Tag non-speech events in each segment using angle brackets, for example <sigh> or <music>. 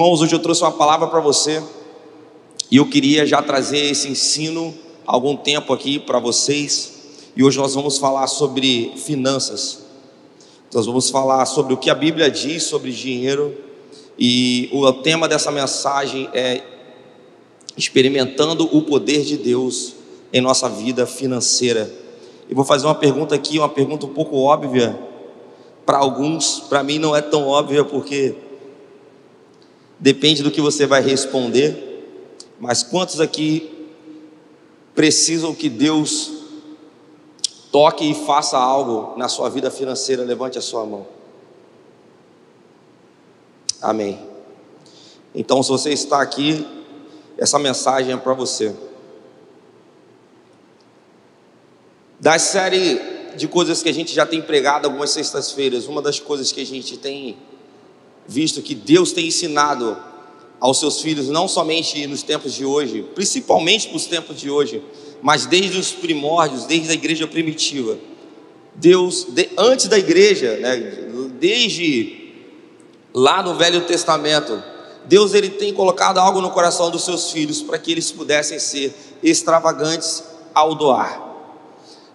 Irmãos, hoje eu trouxe uma palavra para você e eu queria já trazer esse ensino há algum tempo aqui para vocês. E hoje nós vamos falar sobre finanças. Nós vamos falar sobre o que a Bíblia diz sobre dinheiro. E o tema dessa mensagem é experimentando o poder de Deus em nossa vida financeira. E vou fazer uma pergunta aqui, uma pergunta um pouco óbvia para alguns, para mim não é tão óbvia porque depende do que você vai responder. Mas quantos aqui precisam que Deus toque e faça algo na sua vida financeira? Levante a sua mão. Amém. Então, se você está aqui, essa mensagem é para você. Da série de coisas que a gente já tem pregado algumas sextas-feiras, uma das coisas que a gente tem visto que Deus tem ensinado aos seus filhos, não somente nos tempos de hoje, principalmente para os tempos de hoje, mas desde os primórdios, desde a igreja primitiva. Deus, de, antes da igreja, né, desde lá no Velho Testamento, Deus ele tem colocado algo no coração dos seus filhos para que eles pudessem ser extravagantes ao doar.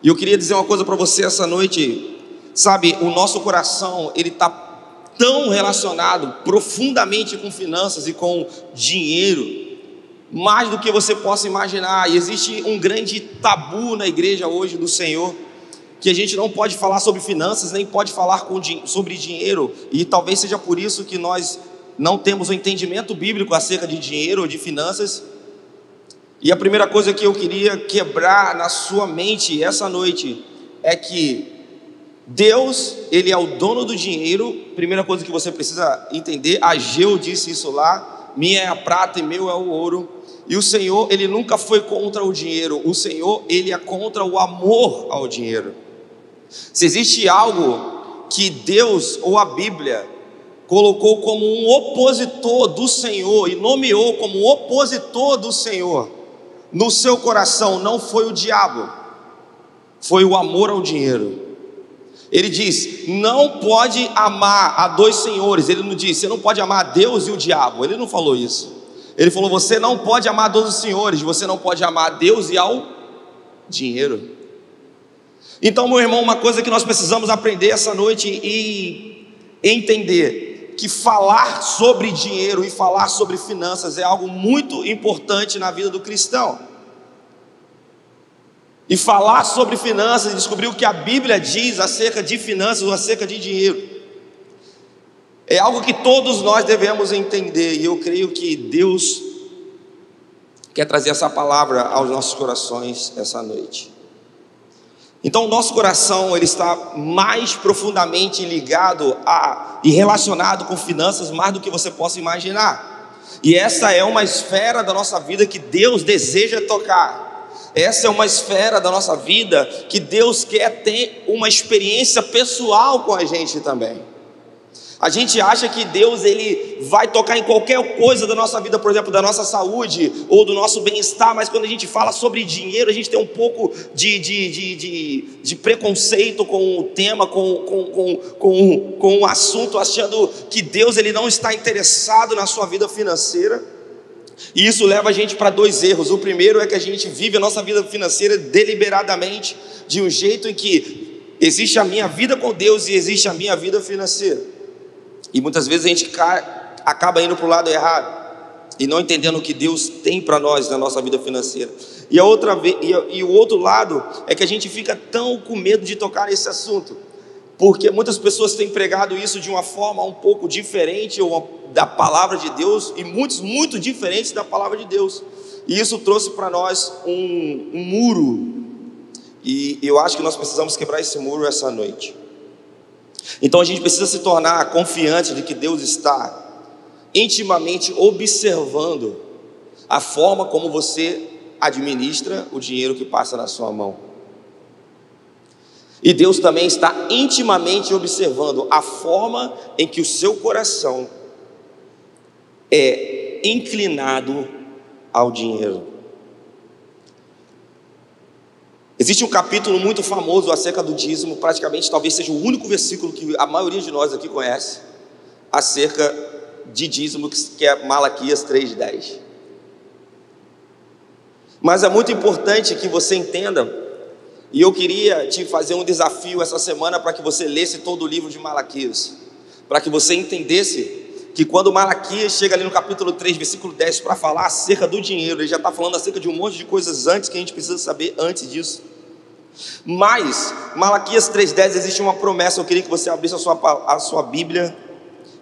E eu queria dizer uma coisa para você essa noite, sabe, o nosso coração ele está tão relacionado profundamente com finanças e com dinheiro, mais do que você possa imaginar. E existe um grande tabu na igreja hoje do Senhor, que a gente não pode falar sobre finanças, nem pode falar sobre dinheiro, e talvez seja por isso que nós não temos o um entendimento bíblico acerca de dinheiro ou de finanças. E a primeira coisa que eu queria quebrar na sua mente essa noite é que Deus, ele é o dono do dinheiro. Primeira coisa que você precisa entender, Ageu disse isso lá: minha é a prata e meu é o ouro. E o Senhor, ele nunca foi contra o dinheiro. O Senhor, ele é contra o amor ao dinheiro. Se existe algo que Deus ou a Bíblia colocou como um opositor do Senhor e nomeou como opositor do Senhor no seu coração, não foi o diabo, foi o amor ao dinheiro. Ele diz: não pode amar a dois senhores. Ele não disse: você não pode amar a Deus e o diabo. Ele não falou isso. Ele falou: você não pode amar a dois senhores. Você não pode amar a Deus e ao dinheiro. Então, meu irmão, uma coisa que nós precisamos aprender essa noite e entender que falar sobre dinheiro e falar sobre finanças é algo muito importante na vida do cristão e falar sobre finanças e descobrir o que a Bíblia diz acerca de finanças ou acerca de dinheiro. É algo que todos nós devemos entender, e eu creio que Deus quer trazer essa palavra aos nossos corações essa noite. Então, o nosso coração ele está mais profundamente ligado a e relacionado com finanças mais do que você possa imaginar. E essa é uma esfera da nossa vida que Deus deseja tocar. Essa é uma esfera da nossa vida que Deus quer ter uma experiência pessoal com a gente também. A gente acha que Deus ele vai tocar em qualquer coisa da nossa vida, por exemplo, da nossa saúde ou do nosso bem-estar, mas quando a gente fala sobre dinheiro, a gente tem um pouco de, de, de, de, de preconceito com o tema, com, com, com, com, com o assunto, achando que Deus ele não está interessado na sua vida financeira. E isso leva a gente para dois erros. O primeiro é que a gente vive a nossa vida financeira deliberadamente, de um jeito em que existe a minha vida com Deus e existe a minha vida financeira. E muitas vezes a gente acaba indo para o lado errado e não entendendo o que Deus tem para nós na nossa vida financeira. E, a outra, e, e o outro lado é que a gente fica tão com medo de tocar nesse assunto porque muitas pessoas têm pregado isso de uma forma um pouco diferente da palavra de Deus e muitos muito diferentes da palavra de Deus. E isso trouxe para nós um, um muro. E eu acho que nós precisamos quebrar esse muro essa noite. Então a gente precisa se tornar confiante de que Deus está intimamente observando a forma como você administra o dinheiro que passa na sua mão. E Deus também está intimamente observando a forma em que o seu coração é inclinado ao dinheiro. Existe um capítulo muito famoso acerca do dízimo, praticamente talvez seja o único versículo que a maioria de nós aqui conhece, acerca de dízimo, que é Malaquias 3,10. Mas é muito importante que você entenda, e eu queria te fazer um desafio essa semana para que você lesse todo o livro de Malaquias, para que você entendesse que quando Malaquias chega ali no capítulo 3, versículo 10, para falar acerca do dinheiro, ele já está falando acerca de um monte de coisas antes que a gente precisa saber antes disso. Mas, Malaquias 3,10 existe uma promessa, eu queria que você abrisse a sua, a sua Bíblia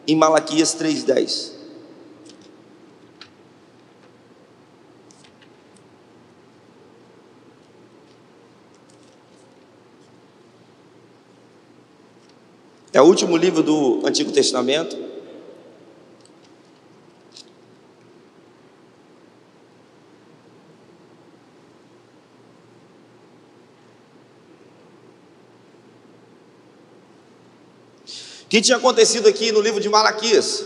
em Malaquias 3,10. É o último livro do Antigo Testamento. que tinha acontecido aqui no livro de Malaquias?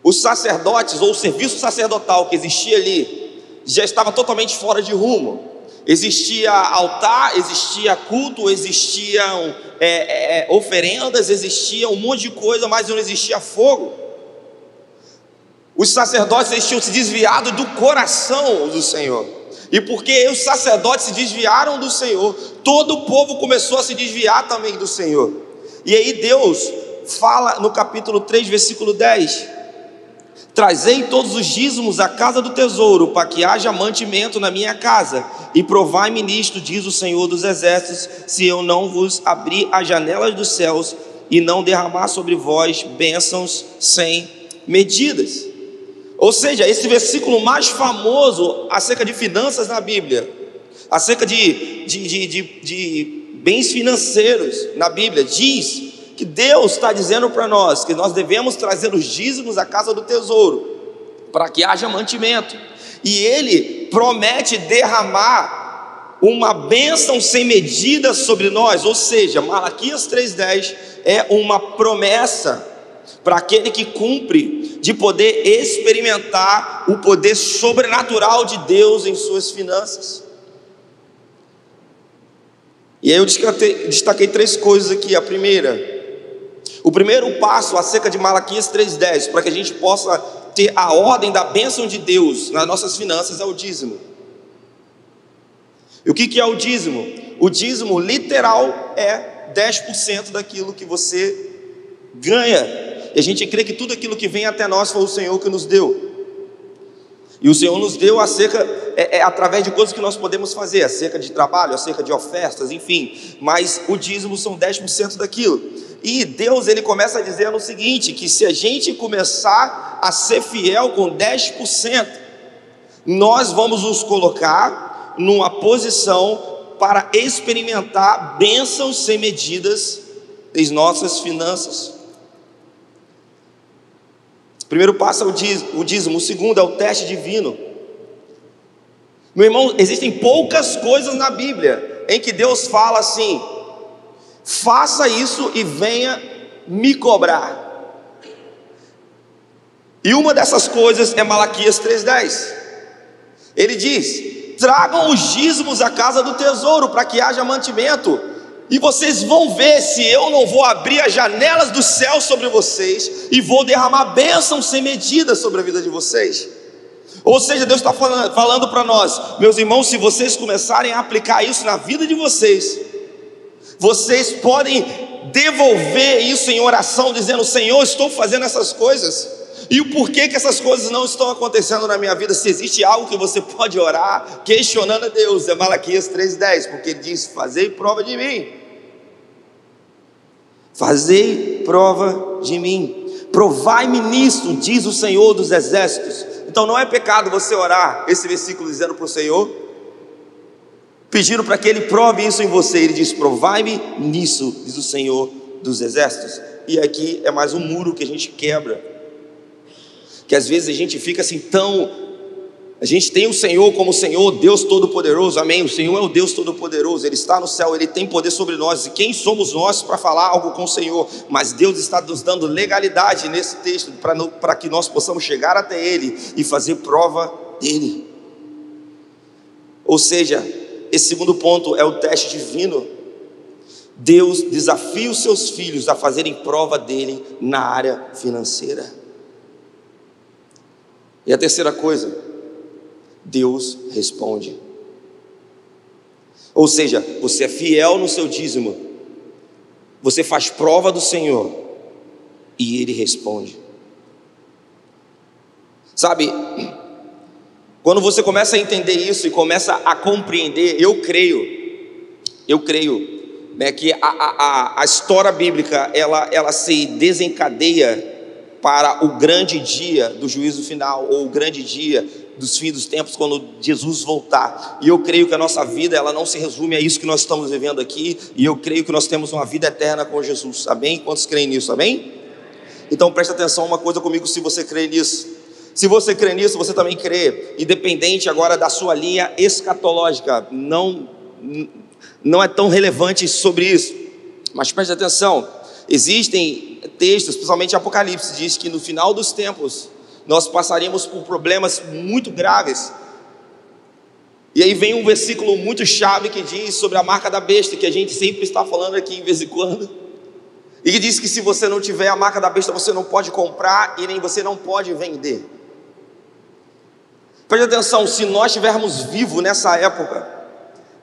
Os sacerdotes, ou o serviço sacerdotal que existia ali, já estava totalmente fora de rumo. Existia altar, existia culto, existiam é, é, é oferendas, existia um monte de coisa, mas não existia fogo. Os sacerdotes eles tinham se desviado do coração do Senhor. E porque os sacerdotes se desviaram do Senhor, todo o povo começou a se desviar também do Senhor. E aí Deus fala no capítulo 3, versículo 10: Trazei todos os dízimos à casa do tesouro, para que haja mantimento na minha casa, e provai-me nisto, diz o Senhor dos Exércitos, se eu não vos abrir as janelas dos céus e não derramar sobre vós bênçãos sem medidas. Ou seja, esse versículo mais famoso acerca de finanças na Bíblia, acerca de, de, de, de, de bens financeiros na Bíblia, diz que Deus está dizendo para nós que nós devemos trazer os dízimos à casa do tesouro, para que haja mantimento, e Ele promete derramar uma bênção sem medida sobre nós, ou seja, Malaquias 3,10 é uma promessa para aquele que cumpre de poder experimentar o poder sobrenatural de Deus em suas finanças. E aí eu destaquei, destaquei três coisas aqui. A primeira, o primeiro passo acerca de Malaquias 3,10, para que a gente possa ter a ordem da bênção de Deus nas nossas finanças, é o dízimo. E o que é o dízimo? O dízimo literal é 10% daquilo que você ganha. E a gente crê que tudo aquilo que vem até nós foi o Senhor que nos deu. E o Senhor nos deu acerca, é, é, através de coisas que nós podemos fazer, acerca de trabalho, acerca de ofertas, enfim. Mas o dízimo são 10% daquilo. E Deus ele começa dizendo o seguinte: que se a gente começar a ser fiel com 10%, nós vamos nos colocar numa posição para experimentar bênçãos sem medidas em nossas finanças. O primeiro passo é o dízimo, o segundo é o teste divino. Meu irmão, existem poucas coisas na Bíblia em que Deus fala assim: faça isso e venha me cobrar. E uma dessas coisas é Malaquias 3,10. Ele diz: tragam os dízimos à casa do tesouro para que haja mantimento e vocês vão ver se eu não vou abrir as janelas do céu sobre vocês e vou derramar bênção sem medida sobre a vida de vocês. Ou seja, Deus está falando, falando para nós, meus irmãos, se vocês começarem a aplicar isso na vida de vocês, vocês podem devolver isso em oração, dizendo: Senhor, estou fazendo essas coisas. E o porquê que essas coisas não estão acontecendo na minha vida? Se existe algo que você pode orar, questionando a Deus, é Malaquias 3,10, porque ele diz: Fazei prova de mim. Fazei prova de mim, provai-me nisso, diz o Senhor dos Exércitos. Então não é pecado você orar esse versículo dizendo para o Senhor, pedindo para que Ele prove isso em você. Ele diz: Provai-me nisso, diz o Senhor dos Exércitos. E aqui é mais um muro que a gente quebra, que às vezes a gente fica assim tão a gente tem o Senhor como Senhor, Deus Todo-Poderoso, amém? O Senhor é o Deus Todo-Poderoso, Ele está no céu, Ele tem poder sobre nós, e quem somos nós para falar algo com o Senhor? Mas Deus está nos dando legalidade nesse texto, para que nós possamos chegar até Ele e fazer prova dEle. Ou seja, esse segundo ponto é o teste divino. Deus desafia os seus filhos a fazerem prova dele na área financeira. E a terceira coisa, Deus responde. Ou seja, você é fiel no seu dízimo, você faz prova do Senhor e Ele responde. Sabe, quando você começa a entender isso e começa a compreender, eu creio, eu creio né, que a, a, a história bíblica ela, ela se desencadeia para o grande dia do juízo final, ou o grande dia dos fins dos tempos, quando Jesus voltar. E eu creio que a nossa vida, ela não se resume a isso que nós estamos vivendo aqui, e eu creio que nós temos uma vida eterna com Jesus, amém? Quantos creem nisso, amém? Então preste atenção uma coisa comigo se você crê nisso. Se você crê nisso, você também crê, independente agora da sua linha escatológica, não, não é tão relevante sobre isso, mas preste atenção, existem textos, principalmente Apocalipse, diz que no final dos tempos nós passaríamos por problemas muito graves. E aí vem um versículo muito chave que diz sobre a marca da besta, que a gente sempre está falando aqui em vez em quando. E que diz que se você não tiver a marca da besta, você não pode comprar e nem você não pode vender. Preste atenção, se nós estivermos vivos nessa época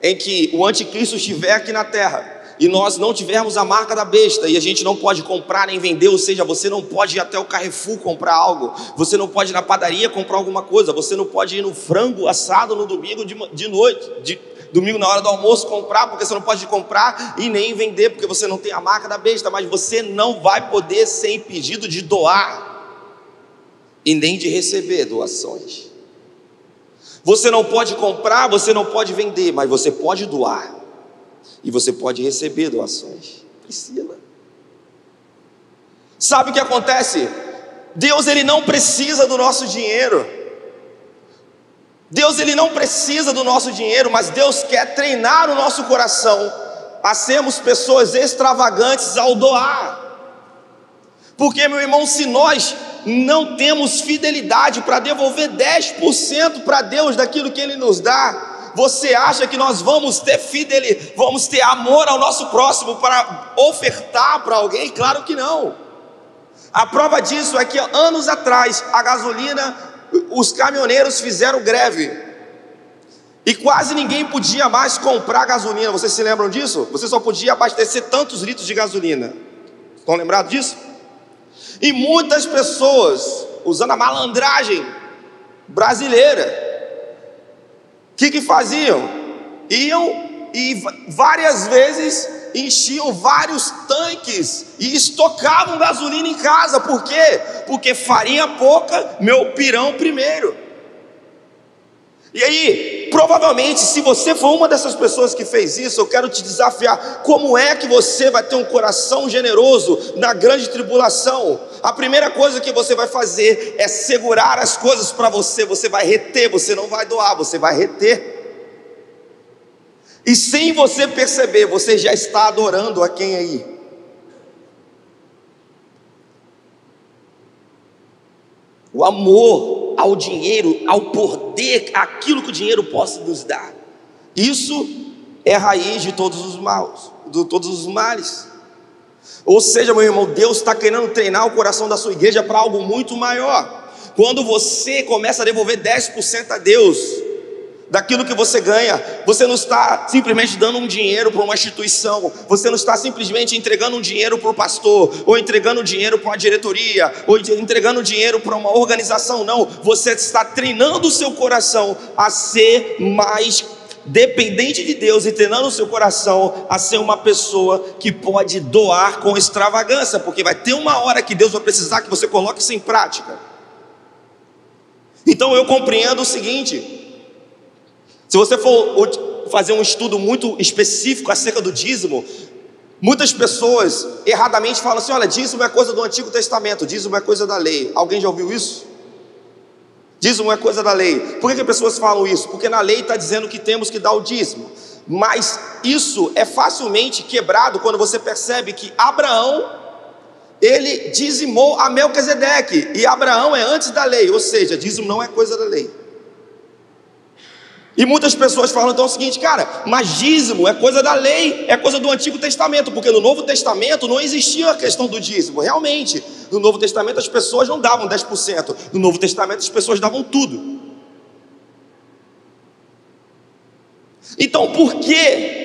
em que o anticristo estiver aqui na terra, e nós não tivermos a marca da besta e a gente não pode comprar nem vender, ou seja, você não pode ir até o Carrefour comprar algo, você não pode ir na padaria comprar alguma coisa, você não pode ir no frango assado no domingo de, de noite, de, domingo na hora do almoço comprar, porque você não pode comprar e nem vender, porque você não tem a marca da besta, mas você não vai poder ser impedido de doar e nem de receber doações. Você não pode comprar, você não pode vender, mas você pode doar. E você pode receber doações. Priscila. Sabe o que acontece? Deus ele não precisa do nosso dinheiro. Deus ele não precisa do nosso dinheiro, mas Deus quer treinar o nosso coração a sermos pessoas extravagantes ao doar. Porque, meu irmão, se nós não temos fidelidade para devolver 10% para Deus daquilo que Ele nos dá, você acha que nós vamos ter fidelidade, vamos ter amor ao nosso próximo para ofertar para alguém? Claro que não. A prova disso é que anos atrás a gasolina, os caminhoneiros fizeram greve. E quase ninguém podia mais comprar gasolina. Vocês se lembram disso? Você só podia abastecer tantos litros de gasolina. Estão lembrados disso? E muitas pessoas, usando a malandragem brasileira, o que, que faziam? Iam e várias vezes enchiam vários tanques e estocavam gasolina em casa. Por quê? Porque farinha pouca, meu pirão primeiro. E aí, provavelmente, se você for uma dessas pessoas que fez isso, eu quero te desafiar: como é que você vai ter um coração generoso na grande tribulação? A primeira coisa que você vai fazer é segurar as coisas para você, você vai reter, você não vai doar, você vai reter. E sem você perceber, você já está adorando a quem aí? o amor ao dinheiro, ao poder, aquilo que o dinheiro possa nos dar. Isso é raiz de todos os maus, de todos os males. Ou seja, meu irmão, Deus está querendo treinar o coração da sua igreja para algo muito maior. Quando você começa a devolver 10% a Deus, daquilo que você ganha. Você não está simplesmente dando um dinheiro para uma instituição, você não está simplesmente entregando um dinheiro para o pastor, ou entregando dinheiro para uma diretoria, ou entregando dinheiro para uma organização, não. Você está treinando o seu coração a ser mais dependente de Deus e treinando o seu coração a ser uma pessoa que pode doar com extravagância, porque vai ter uma hora que Deus vai precisar que você coloque isso em prática. Então eu compreendo o seguinte: se você for fazer um estudo muito específico acerca do dízimo, muitas pessoas erradamente falam assim: olha, dízimo é coisa do Antigo Testamento, dízimo é coisa da lei. Alguém já ouviu isso? Dízimo é coisa da lei. Por que, que as pessoas falam isso? Porque na lei está dizendo que temos que dar o dízimo. Mas isso é facilmente quebrado quando você percebe que Abraão ele dizimou a Melquisedeque e Abraão é antes da lei, ou seja, dízimo não é coisa da lei. E muitas pessoas falam então o seguinte, cara, mas dízimo é coisa da lei, é coisa do Antigo Testamento, porque no Novo Testamento não existia a questão do dízimo. Realmente, no Novo Testamento as pessoas não davam 10%, no Novo Testamento as pessoas davam tudo. Então, por que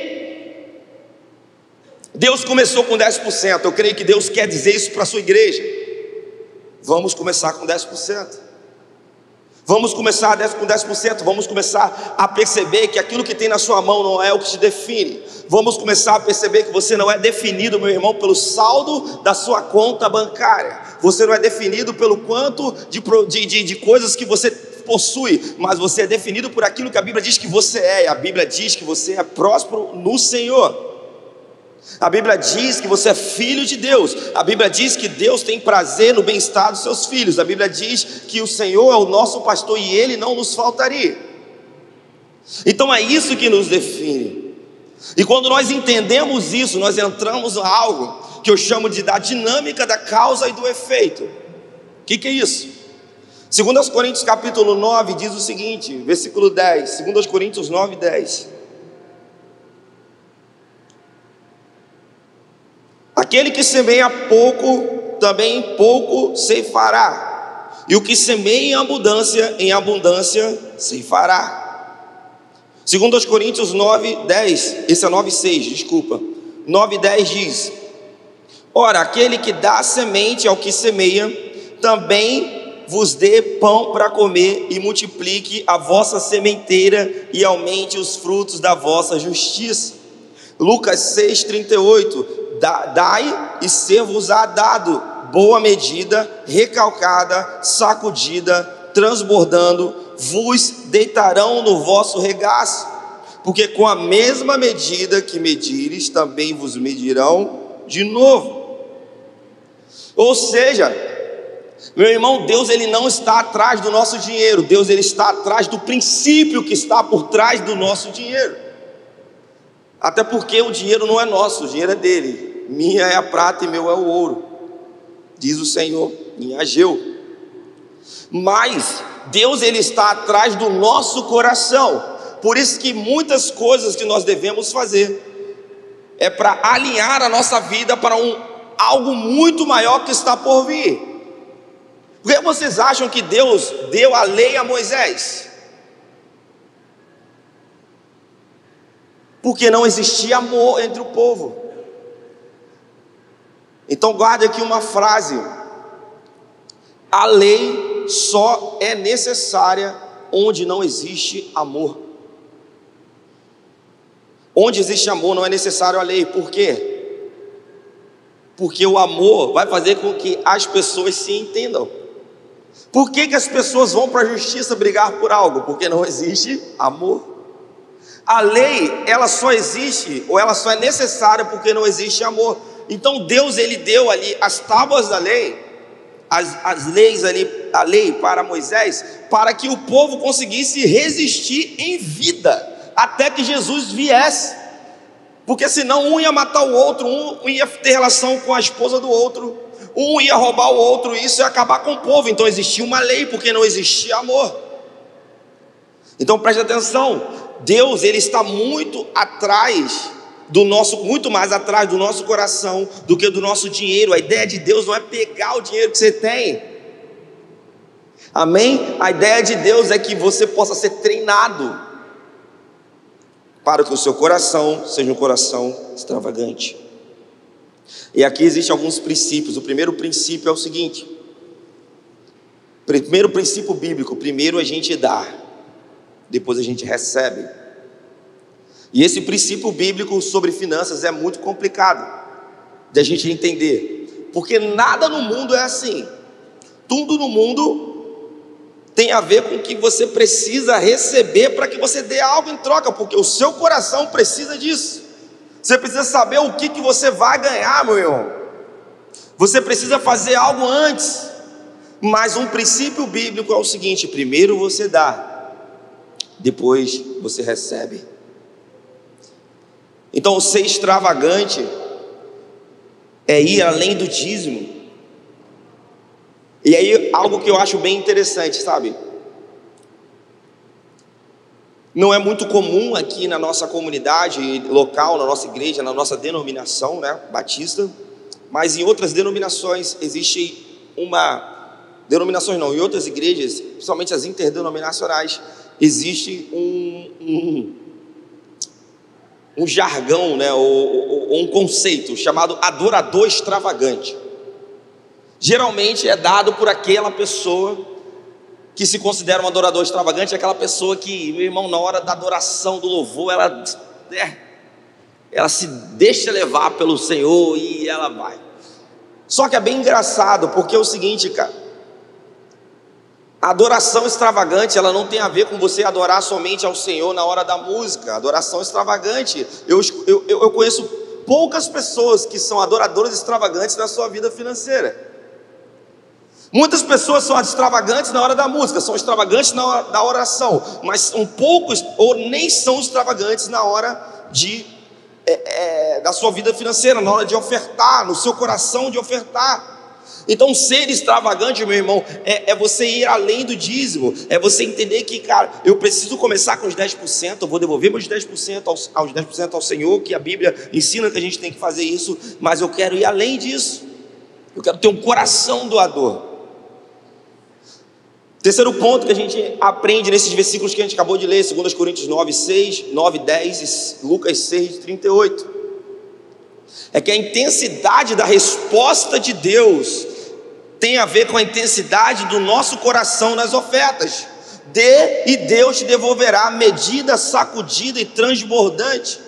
Deus começou com 10%? Eu creio que Deus quer dizer isso para a sua igreja. Vamos começar com 10%. Vamos começar com 10%, vamos começar a perceber que aquilo que tem na sua mão não é o que te define. Vamos começar a perceber que você não é definido, meu irmão, pelo saldo da sua conta bancária. Você não é definido pelo quanto de, de, de coisas que você possui, mas você é definido por aquilo que a Bíblia diz que você é. E a Bíblia diz que você é próspero no Senhor. A Bíblia diz que você é filho de Deus. A Bíblia diz que Deus tem prazer no bem-estar dos seus filhos. A Bíblia diz que o Senhor é o nosso pastor e ele não nos faltaria. Então é isso que nos define. E quando nós entendemos isso, nós entramos em algo que eu chamo de da dinâmica da causa e do efeito. O que, que é isso? 2 Coríntios capítulo 9 diz o seguinte, versículo 10, 2 Coríntios 9, 10. Aquele que semeia pouco, também pouco ceifará. E o que semeia em abundância, em abundância ceifará. Segundo os Coríntios 9, 10, esse é 9, 6, desculpa. 9, 10 diz: Ora, aquele que dá semente ao que semeia, também vos dê pão para comer e multiplique a vossa sementeira e aumente os frutos da vossa justiça. Lucas 6, 38 dai e ser-vos-á dado, boa medida, recalcada, sacudida, transbordando, vos deitarão no vosso regaço, porque com a mesma medida que medires, também vos medirão de novo. Ou seja, meu irmão, Deus ele não está atrás do nosso dinheiro, Deus ele está atrás do princípio que está por trás do nosso dinheiro. Até porque o dinheiro não é nosso, o dinheiro é dele. Minha é a prata e meu é o ouro, diz o Senhor em Ageu. Mas Deus ele está atrás do nosso coração. Por isso que muitas coisas que nós devemos fazer é para alinhar a nossa vida para um algo muito maior que está por vir. Por que vocês acham que Deus deu a lei a Moisés? Porque não existia amor entre o povo. Então guarde aqui uma frase: a lei só é necessária onde não existe amor. Onde existe amor não é necessário a lei. Por quê? Porque o amor vai fazer com que as pessoas se entendam. Por que, que as pessoas vão para a justiça brigar por algo? Porque não existe amor. A lei, ela só existe, ou ela só é necessária porque não existe amor. Então Deus ele deu ali as tábuas da lei, as, as leis ali, a lei para Moisés, para que o povo conseguisse resistir em vida até que Jesus viesse. Porque senão um ia matar o outro, um ia ter relação com a esposa do outro, um ia roubar o outro, e isso ia acabar com o povo. Então existia uma lei, porque não existia amor. Então preste atenção, Deus ele está muito atrás do nosso, muito mais atrás do nosso coração do que do nosso dinheiro. A ideia de Deus não é pegar o dinheiro que você tem. Amém? A ideia de Deus é que você possa ser treinado para que o seu coração seja um coração extravagante. E aqui existem alguns princípios. O primeiro princípio é o seguinte: primeiro princípio bíblico, primeiro a gente dá, depois a gente recebe. E esse princípio bíblico sobre finanças é muito complicado de a gente entender, porque nada no mundo é assim. Tudo no mundo tem a ver com o que você precisa receber para que você dê algo em troca, porque o seu coração precisa disso. Você precisa saber o que, que você vai ganhar, meu irmão. Você precisa fazer algo antes. Mas um princípio bíblico é o seguinte: primeiro você dá, depois você recebe. Então, ser extravagante é ir além do dízimo. E aí, algo que eu acho bem interessante, sabe? Não é muito comum aqui na nossa comunidade local, na nossa igreja, na nossa denominação, né, batista, mas em outras denominações existe uma denominações não, em outras igrejas, principalmente as interdenominacionais, existe um, um, um jargão, né, ou, ou, um conceito chamado adorador extravagante. Geralmente é dado por aquela pessoa que se considera um adorador extravagante é aquela pessoa que, meu irmão, na hora da adoração, do louvor, ela, é, ela se deixa levar pelo Senhor e ela vai. Só que é bem engraçado, porque é o seguinte, cara. A adoração extravagante, ela não tem a ver com você adorar somente ao Senhor na hora da música. Adoração extravagante, eu, eu, eu conheço poucas pessoas que são adoradoras extravagantes na sua vida financeira. Muitas pessoas são extravagantes na hora da música, são extravagantes na hora da oração, mas um poucos ou nem são extravagantes na hora de é, é, da sua vida financeira, na hora de ofertar, no seu coração de ofertar. Então, ser extravagante, meu irmão, é, é, você ir além do dízimo, é você entender que, cara, eu preciso começar com os 10%, eu vou devolver meus 10% aos, aos 10% ao Senhor, que a Bíblia ensina que a gente tem que fazer isso, mas eu quero ir além disso, eu quero ter um coração doador. Terceiro ponto que a gente aprende nesses versículos que a gente acabou de ler, 2 Coríntios 9, 6, 9, 10 e Lucas 6, 38. É que a intensidade da resposta de Deus tem a ver com a intensidade do nosso coração nas ofertas. Dê e Deus te devolverá medida, sacudida e transbordante.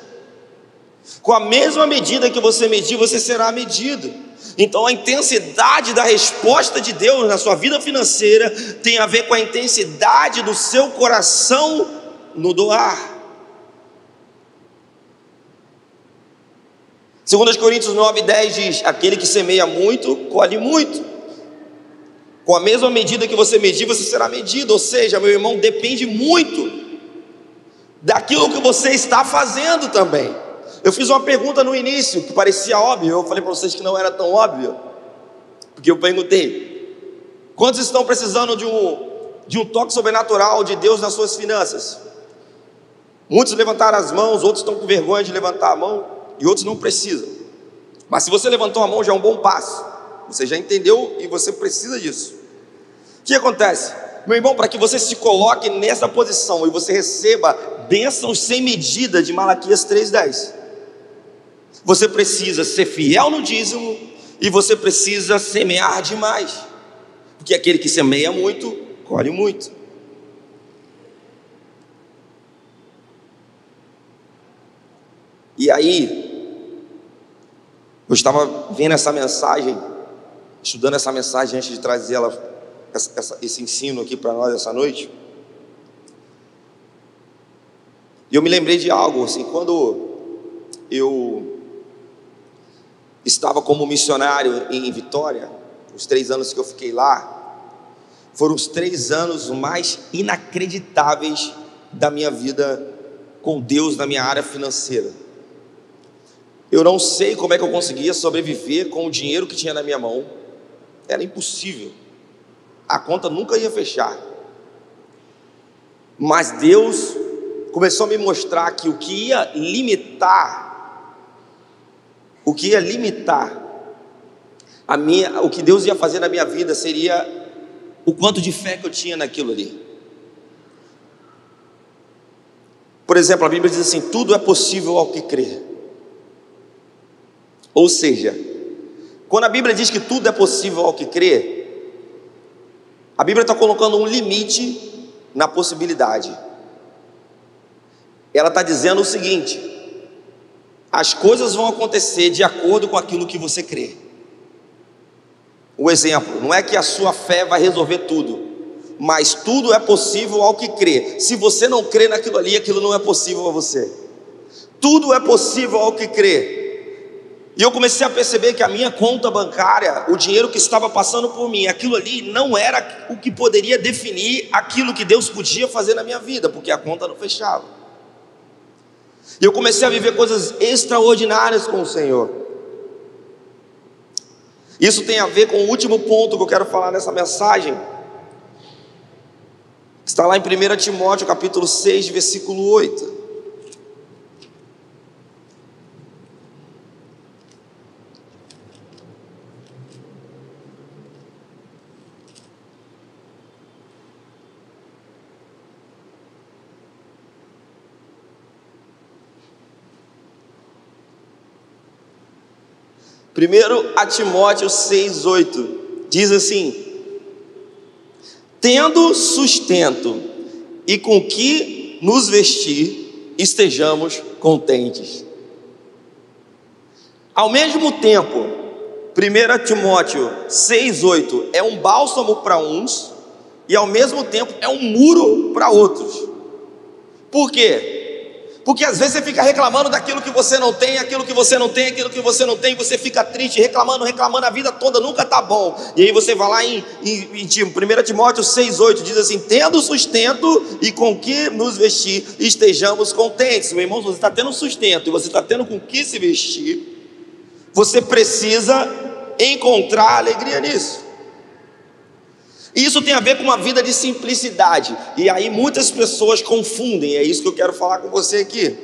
Com a mesma medida que você medir, você será medido. Então, a intensidade da resposta de Deus na sua vida financeira tem a ver com a intensidade do seu coração no doar. 2 Coríntios 9, 10 diz: Aquele que semeia muito, colhe muito. Com a mesma medida que você medir, você será medido. Ou seja, meu irmão, depende muito daquilo que você está fazendo também. Eu fiz uma pergunta no início que parecia óbvio, eu falei para vocês que não era tão óbvio, porque eu perguntei: quantos estão precisando de um, de um toque sobrenatural de Deus nas suas finanças? Muitos levantaram as mãos, outros estão com vergonha de levantar a mão e outros não precisam. Mas se você levantou a mão, já é um bom passo. Você já entendeu e você precisa disso. O que acontece? Meu irmão, para que você se coloque nessa posição e você receba bênçãos sem medida de Malaquias 3,10. Você precisa ser fiel no dízimo e você precisa semear demais. Porque aquele que semeia muito, colhe muito. E aí, eu estava vendo essa mensagem, estudando essa mensagem antes de trazer ela, essa, esse ensino aqui para nós essa noite. E eu me lembrei de algo, assim, quando eu estava como missionário em Vitória, os três anos que eu fiquei lá, foram os três anos mais inacreditáveis da minha vida com Deus na minha área financeira. Eu não sei como é que eu conseguia sobreviver com o dinheiro que tinha na minha mão, era impossível, a conta nunca ia fechar. Mas Deus começou a me mostrar que o que ia limitar o que ia limitar a minha, o que Deus ia fazer na minha vida seria o quanto de fé que eu tinha naquilo ali. Por exemplo, a Bíblia diz assim: tudo é possível ao que crê. Ou seja, quando a Bíblia diz que tudo é possível ao que crê, a Bíblia está colocando um limite na possibilidade. Ela está dizendo o seguinte: as coisas vão acontecer de acordo com aquilo que você crê. O exemplo, não é que a sua fé vai resolver tudo, mas tudo é possível ao que crê. Se você não crê naquilo ali, aquilo não é possível a você. Tudo é possível ao que crê. E eu comecei a perceber que a minha conta bancária, o dinheiro que estava passando por mim, aquilo ali não era o que poderia definir aquilo que Deus podia fazer na minha vida, porque a conta não fechava. E eu comecei a viver coisas extraordinárias com o Senhor. Isso tem a ver com o último ponto que eu quero falar nessa mensagem. Está lá em 1 Timóteo, capítulo 6, versículo 8. Primeiro Timóteo 6,8 diz assim: Tendo sustento e com que nos vestir, estejamos contentes. Ao mesmo tempo, 1 Timóteo 6,8 é um bálsamo para uns e ao mesmo tempo é um muro para outros. Por quê? Porque às vezes você fica reclamando daquilo que você não tem, aquilo que você não tem, aquilo que você não tem, você fica triste, reclamando, reclamando a vida toda, nunca está bom. E aí você vai lá em, em, em 1 Timóteo 6,8, diz assim: tendo sustento e com que nos vestir, estejamos contentes. Meu irmão, você está tendo sustento e você está tendo com que se vestir, você precisa encontrar alegria nisso. E isso tem a ver com uma vida de simplicidade. E aí muitas pessoas confundem, é isso que eu quero falar com você aqui.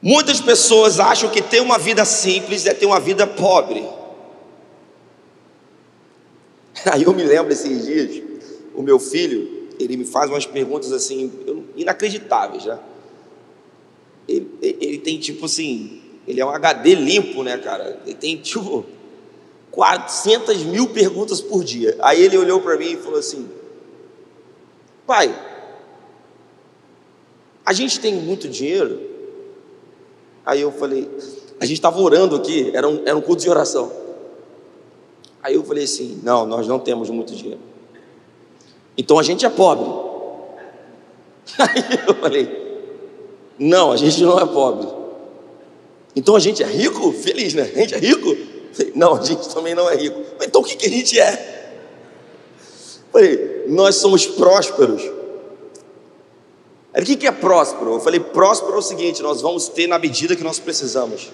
Muitas pessoas acham que ter uma vida simples é ter uma vida pobre. <laughs> Aí eu me lembro esses dias, o meu filho, ele me faz umas perguntas assim, inacreditáveis, né? Ele, ele tem tipo assim, ele é um HD limpo, né, cara? Ele tem tipo 400 mil perguntas por dia. Aí ele olhou para mim e falou assim: Pai, a gente tem muito dinheiro? Aí eu falei: A gente estava orando aqui, era um, era um culto de oração. Aí eu falei assim: Não, nós não temos muito dinheiro. Então a gente é pobre. <laughs> Aí eu falei: Não, a gente não é pobre. Então a gente é rico? Feliz, né? A gente é rico? Não, a <laughs> gente também não é rico. Então o que, que a gente é? Falei, nós somos prósperos. o que, que é próspero? Eu falei, próspero é o seguinte: nós vamos ter na medida que nós precisamos.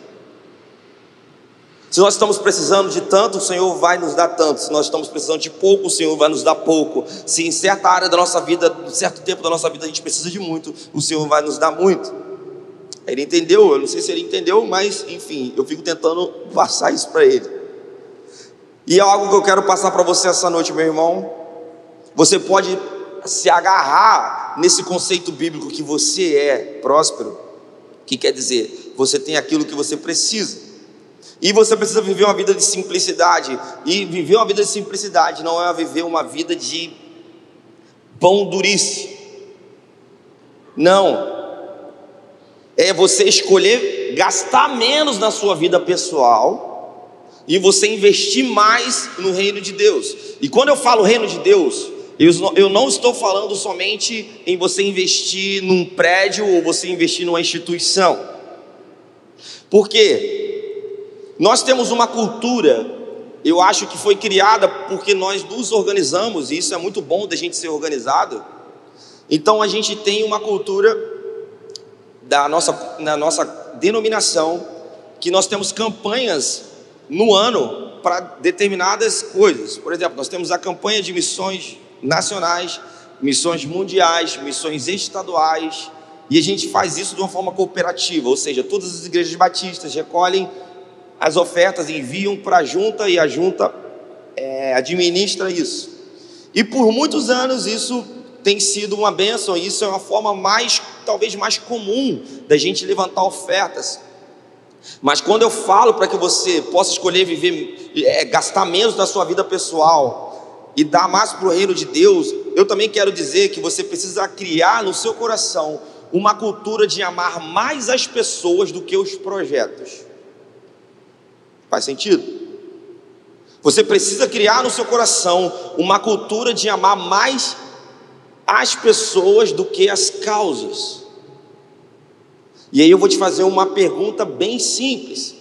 Se nós estamos precisando de tanto, o Senhor vai nos dar tanto. Se nós estamos precisando de pouco, o Senhor vai nos dar pouco. Se em certa área da nossa vida, em certo tempo da nossa vida, a gente precisa de muito, o Senhor vai nos dar muito. Ele entendeu, eu não sei se ele entendeu, mas enfim, eu fico tentando passar isso para ele. E é algo que eu quero passar para você essa noite, meu irmão. Você pode se agarrar nesse conceito bíblico que você é próspero, que quer dizer, você tem aquilo que você precisa. E você precisa viver uma vida de simplicidade. E viver uma vida de simplicidade não é viver uma vida de pão duríssimo. Não é você escolher gastar menos na sua vida pessoal e você investir mais no reino de Deus. E quando eu falo reino de Deus, eu não estou falando somente em você investir num prédio ou você investir numa instituição. Porque nós temos uma cultura, eu acho que foi criada porque nós nos organizamos, e isso é muito bom da gente ser organizado. Então a gente tem uma cultura da nossa, na nossa denominação que nós temos campanhas no ano para determinadas coisas. Por exemplo, nós temos a campanha de missões nacionais, missões mundiais, missões estaduais, e a gente faz isso de uma forma cooperativa, ou seja, todas as igrejas batistas recolhem as ofertas, enviam para a junta e a junta é, administra isso. E por muitos anos isso tem sido uma bênção, e isso é uma forma mais, talvez mais comum da gente levantar ofertas. Mas quando eu falo para que você possa escolher viver, é, gastar menos na sua vida pessoal e dar mais para o reino de Deus, eu também quero dizer que você precisa criar no seu coração uma cultura de amar mais as pessoas do que os projetos. Faz sentido? Você precisa criar no seu coração uma cultura de amar mais as pessoas do que as causas. E aí eu vou te fazer uma pergunta bem simples: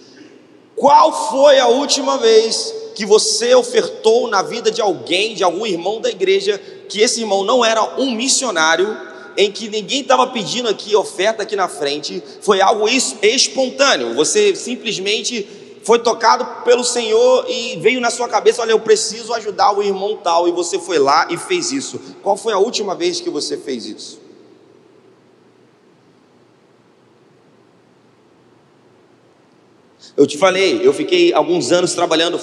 qual foi a última vez que você ofertou na vida de alguém, de algum irmão da igreja, que esse irmão não era um missionário, em que ninguém estava pedindo aqui oferta aqui na frente, foi algo espontâneo, você simplesmente foi tocado pelo Senhor e veio na sua cabeça: olha, eu preciso ajudar o irmão tal, e você foi lá e fez isso. Qual foi a última vez que você fez isso? Eu te falei, eu fiquei alguns anos trabalhando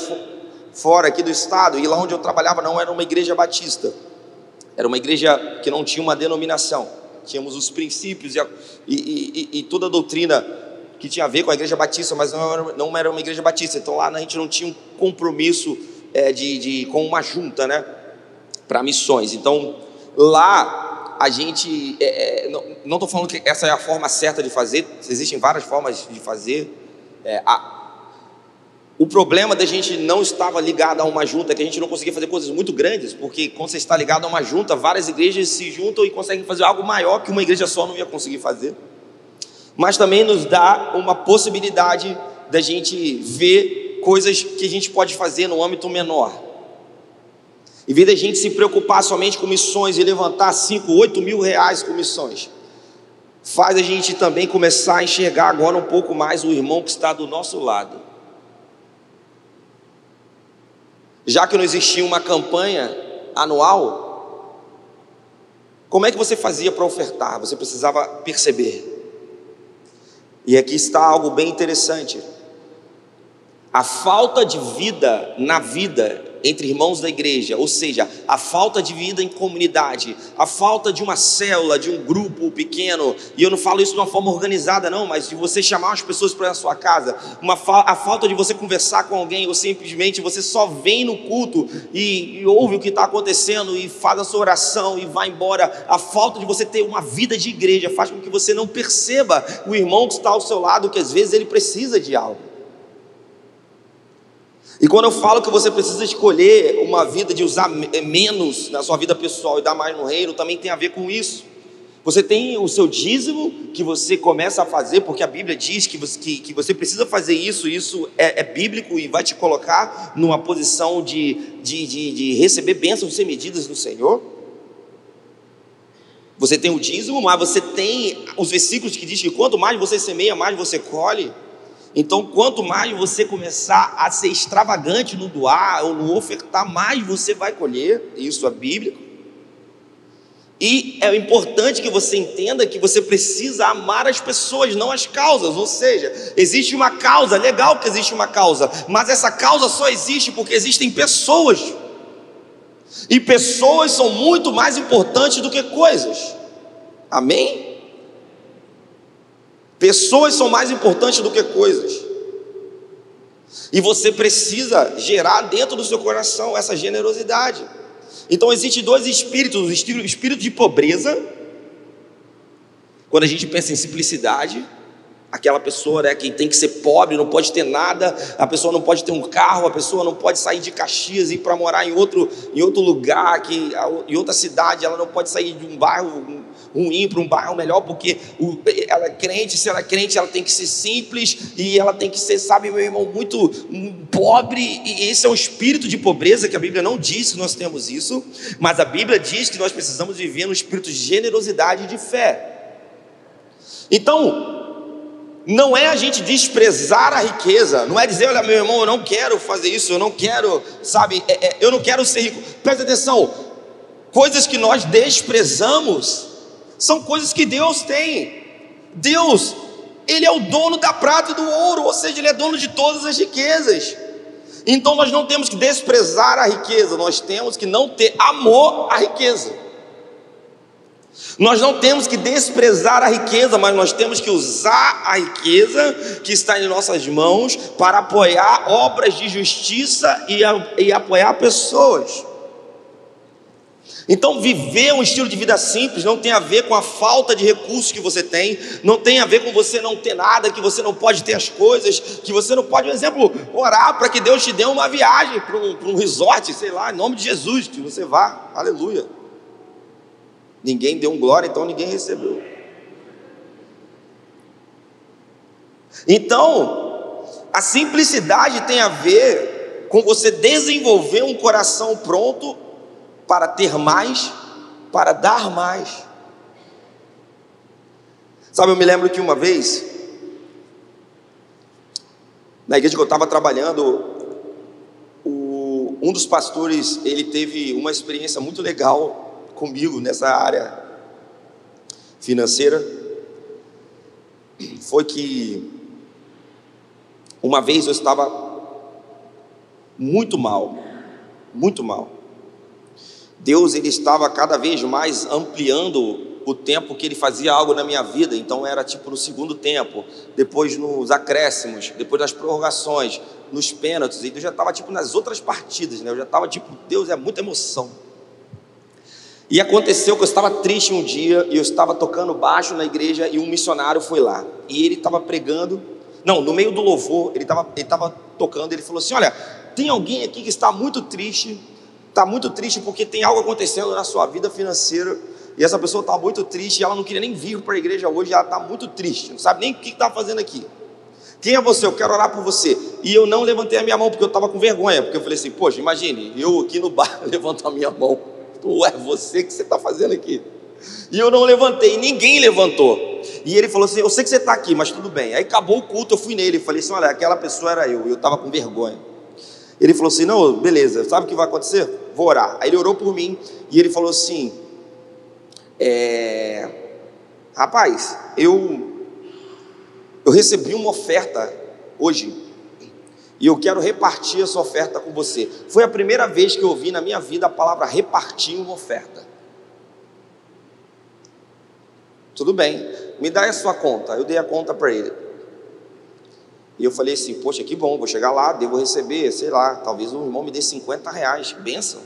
fora aqui do estado, e lá onde eu trabalhava não era uma igreja batista, era uma igreja que não tinha uma denominação, tínhamos os princípios e, a, e, e, e toda a doutrina que tinha a ver com a igreja batista, mas não era, não era uma igreja batista, então lá a gente não tinha um compromisso é, de, de, com uma junta, né, para missões. Então lá a gente, é, é não estou falando que essa é a forma certa de fazer, existem várias formas de fazer. É, a, o problema da gente não estava ligado a uma junta, é que a gente não conseguia fazer coisas muito grandes, porque quando você está ligado a uma junta, várias igrejas se juntam e conseguem fazer algo maior que uma igreja só não ia conseguir fazer mas também nos dá uma possibilidade da gente ver coisas que a gente pode fazer no âmbito menor. Em vez da gente se preocupar somente com missões e levantar 5, 8 mil reais com missões, faz a gente também começar a enxergar agora um pouco mais o irmão que está do nosso lado. Já que não existia uma campanha anual, como é que você fazia para ofertar? Você precisava perceber. E aqui está algo bem interessante. A falta de vida na vida entre irmãos da igreja, ou seja, a falta de vida em comunidade, a falta de uma célula, de um grupo pequeno, e eu não falo isso de uma forma organizada, não, mas de você chamar as pessoas para a sua casa, uma fa a falta de você conversar com alguém, ou simplesmente você só vem no culto e, e ouve o que está acontecendo e faz a sua oração e vai embora, a falta de você ter uma vida de igreja faz com que você não perceba o irmão que está ao seu lado, que às vezes ele precisa de algo. E quando eu falo que você precisa escolher uma vida de usar eh, menos na sua vida pessoal e dar mais no reino, também tem a ver com isso. Você tem o seu dízimo que você começa a fazer, porque a Bíblia diz que você, que, que você precisa fazer isso, isso é, é, bíblico e vai te colocar numa posição de, de, de, de receber bênçãos sem medidas do Senhor. Você tem o dízimo, mas você tem os versículos que diz que quanto mais você semeia, mais você colhe. Então, quanto mais você começar a ser extravagante no doar ou no ofertar, mais você vai colher. Isso é bíblico. E é importante que você entenda que você precisa amar as pessoas, não as causas. Ou seja, existe uma causa, legal que existe uma causa, mas essa causa só existe porque existem pessoas. E pessoas são muito mais importantes do que coisas. Amém? Pessoas são mais importantes do que coisas. E você precisa gerar dentro do seu coração essa generosidade. Então existem dois espíritos, o espírito de pobreza, quando a gente pensa em simplicidade, aquela pessoa né, que tem que ser pobre, não pode ter nada, a pessoa não pode ter um carro, a pessoa não pode sair de Caxias e ir para morar em outro, em outro lugar, que, em outra cidade, ela não pode sair de um bairro ruim para um bairro melhor, porque o, ela é crente, se ela é crente, ela tem que ser simples e ela tem que ser, sabe, meu irmão, muito pobre, e esse é o espírito de pobreza que a Bíblia não diz que nós temos isso, mas a Bíblia diz que nós precisamos viver no espírito de generosidade e de fé. Então, não é a gente desprezar a riqueza, não é dizer, olha, meu irmão, eu não quero fazer isso, eu não quero, sabe, é, é, eu não quero ser rico. Presta atenção, coisas que nós desprezamos são coisas que Deus tem. Deus, Ele é o dono da prata e do ouro, ou seja, Ele é dono de todas as riquezas. Então nós não temos que desprezar a riqueza, nós temos que não ter amor à riqueza. Nós não temos que desprezar a riqueza, mas nós temos que usar a riqueza que está em nossas mãos para apoiar obras de justiça e, e apoiar pessoas. Então, viver um estilo de vida simples não tem a ver com a falta de recursos que você tem, não tem a ver com você não ter nada, que você não pode ter as coisas, que você não pode, por exemplo, orar para que Deus te dê uma viagem para um, um resort, sei lá, em nome de Jesus, que você vá, aleluia. Ninguém deu um glória, então ninguém recebeu. Então, a simplicidade tem a ver com você desenvolver um coração pronto para ter mais, para dar mais. Sabe, eu me lembro que uma vez Na igreja que eu estava trabalhando, o, um dos pastores, ele teve uma experiência muito legal comigo nessa área financeira. Foi que uma vez eu estava muito mal, muito mal. Deus ele estava cada vez mais ampliando o tempo que ele fazia algo na minha vida, então era tipo no segundo tempo, depois nos acréscimos, depois das prorrogações, nos pênaltis, e eu já estava tipo nas outras partidas, né? Eu já estava tipo, Deus é muita emoção. E aconteceu que eu estava triste um dia e eu estava tocando baixo na igreja e um missionário foi lá. E ele estava pregando, não, no meio do louvor, ele estava ele tava tocando, ele falou assim: Olha, tem alguém aqui que está muito triste, está muito triste porque tem algo acontecendo na sua vida financeira e essa pessoa está muito triste, ela não queria nem vir para a igreja hoje, ela está muito triste, não sabe nem o que está fazendo aqui. Quem é você? Eu quero orar por você. E eu não levantei a minha mão porque eu estava com vergonha, porque eu falei assim, poxa, imagine, eu aqui no bar <laughs> levanto a minha mão. Ué, você que você está fazendo aqui? E eu não levantei, ninguém levantou. E ele falou assim: Eu sei que você está aqui, mas tudo bem. Aí acabou o culto, eu fui nele e falei assim: Olha, aquela pessoa era eu, eu estava com vergonha. Ele falou assim: Não, beleza, sabe o que vai acontecer? Vou orar. Aí ele orou por mim e ele falou assim: é, rapaz, eu, eu recebi uma oferta hoje e eu quero repartir essa oferta com você. Foi a primeira vez que eu ouvi na minha vida a palavra repartir uma oferta. Tudo bem, me dá a sua conta. Eu dei a conta para ele. E eu falei assim: Poxa, que bom, vou chegar lá, devo receber, sei lá, talvez o irmão me dê 50 reais, benção.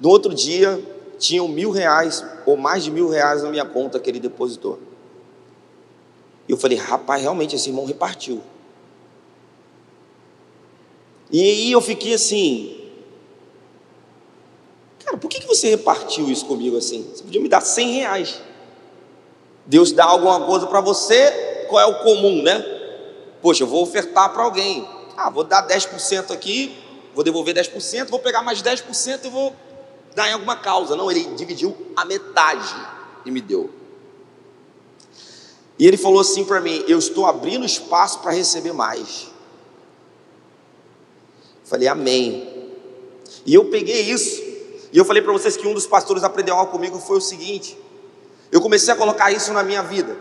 No outro dia, tinham mil reais ou mais de mil reais na minha conta que ele depositou. E eu falei, rapaz, realmente esse irmão repartiu. E aí eu fiquei assim, cara, por que, que você repartiu isso comigo assim? Você podia me dar cem reais. Deus dá alguma coisa para você, qual é o comum, né? Poxa, eu vou ofertar para alguém. Ah, vou dar 10% aqui, vou devolver 10%, vou pegar mais 10% e vou dar em alguma causa. Não, ele dividiu a metade e me deu. E ele falou assim para mim: Eu estou abrindo espaço para receber mais. Falei, Amém. E eu peguei isso. E eu falei para vocês que um dos pastores aprendeu algo comigo foi o seguinte: eu comecei a colocar isso na minha vida.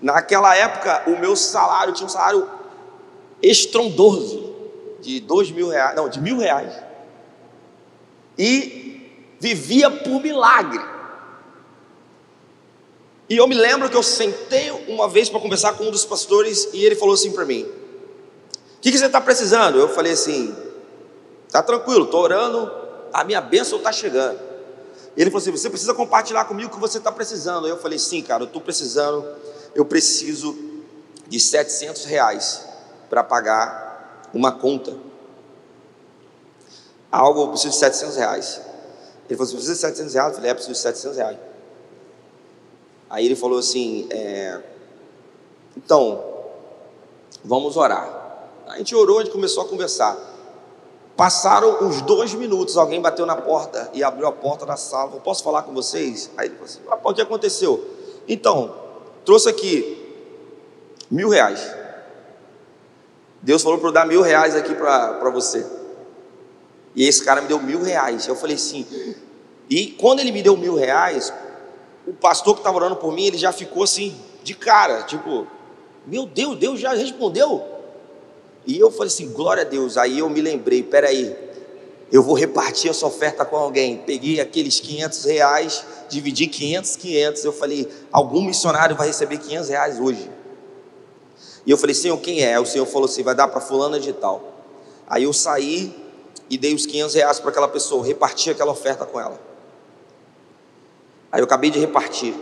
Naquela época, o meu salário tinha um salário estrondoso de dois mil reais, não, de mil reais. E vivia por milagre. E eu me lembro que eu sentei uma vez para conversar com um dos pastores e ele falou assim para mim: O que, que, você está precisando? Eu falei assim: Tá tranquilo, estou orando, a minha bênção está chegando. Ele falou assim: Você precisa compartilhar comigo o que você está precisando. Eu falei: Sim, cara, eu estou precisando, eu preciso de 700 reais para pagar uma conta. Algo, eu preciso de 700 reais. Ele falou assim: precisa de 700 reais? Eu falei: é, preciso de 700 reais. Aí ele falou assim: é, então, vamos orar. A gente orou, a gente começou a conversar. Passaram uns dois minutos, alguém bateu na porta e abriu a porta da sala. Eu posso falar com vocês? Aí ele falou assim: ah, o que aconteceu? Então, trouxe aqui mil reais. Deus falou para eu dar mil reais aqui para você. E esse cara me deu mil reais. Eu falei assim. E quando ele me deu mil reais, o pastor que estava orando por mim, ele já ficou assim, de cara, tipo, meu Deus, Deus já respondeu. E eu falei assim, glória a Deus. Aí eu me lembrei, peraí, eu vou repartir essa oferta com alguém. Peguei aqueles 500 reais, dividi 500, 500. Eu falei, algum missionário vai receber 500 reais hoje. E eu falei, Senhor, quem é? O Senhor falou assim, vai dar para fulana de tal. Aí eu saí, e dei os 500 reais para aquela pessoa, reparti aquela oferta com ela. Aí eu acabei de repartir.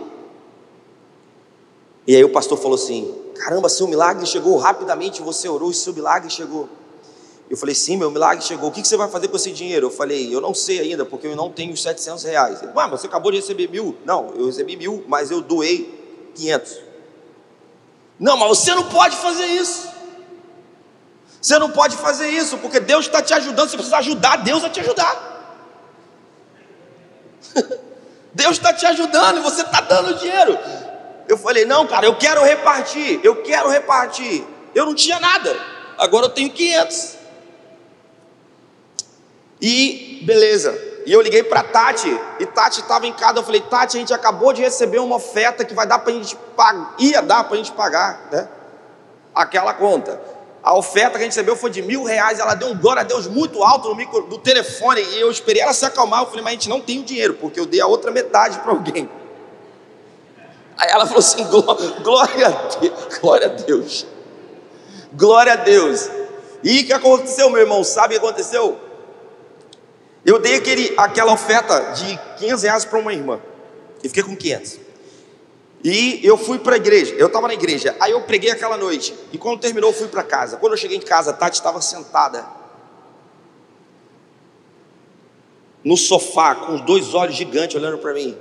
E aí o pastor falou assim: Caramba, seu milagre chegou rapidamente, você orou e seu milagre chegou. Eu falei: Sim, meu milagre chegou. O que você vai fazer com esse dinheiro? Eu falei: Eu não sei ainda, porque eu não tenho os 700 reais. Ele, mas você acabou de receber mil? Não, eu recebi mil, mas eu doei 500. Não, mas você não pode fazer isso. Você não pode fazer isso, porque Deus está te ajudando. Você precisa ajudar Deus a te ajudar. <laughs> Deus está te ajudando e você está dando dinheiro. Eu falei, não, cara, eu quero repartir, eu quero repartir. Eu não tinha nada, agora eu tenho 500. E beleza. E eu liguei para Tati, e Tati estava em casa. Eu falei, Tati, a gente acabou de receber uma oferta que vai dar para a gente pagar, ia dar para a gente pagar, né? Aquela conta. A oferta que a gente recebeu foi de mil reais. Ela deu um glória a Deus muito alto no, micro, no telefone. E eu esperei ela se acalmar. Eu falei, mas a gente não tem o dinheiro, porque eu dei a outra metade para alguém. Aí ela falou assim: glória a Deus, glória a Deus, glória a Deus. E o que aconteceu, meu irmão? Sabe o que aconteceu? Eu dei aquele, aquela oferta de 500 reais para uma irmã, e fiquei com 500. E eu fui para a igreja, eu estava na igreja, aí eu preguei aquela noite, e quando terminou, eu fui para casa. Quando eu cheguei em casa, a Tati estava sentada no sofá, com os dois olhos gigantes olhando para mim.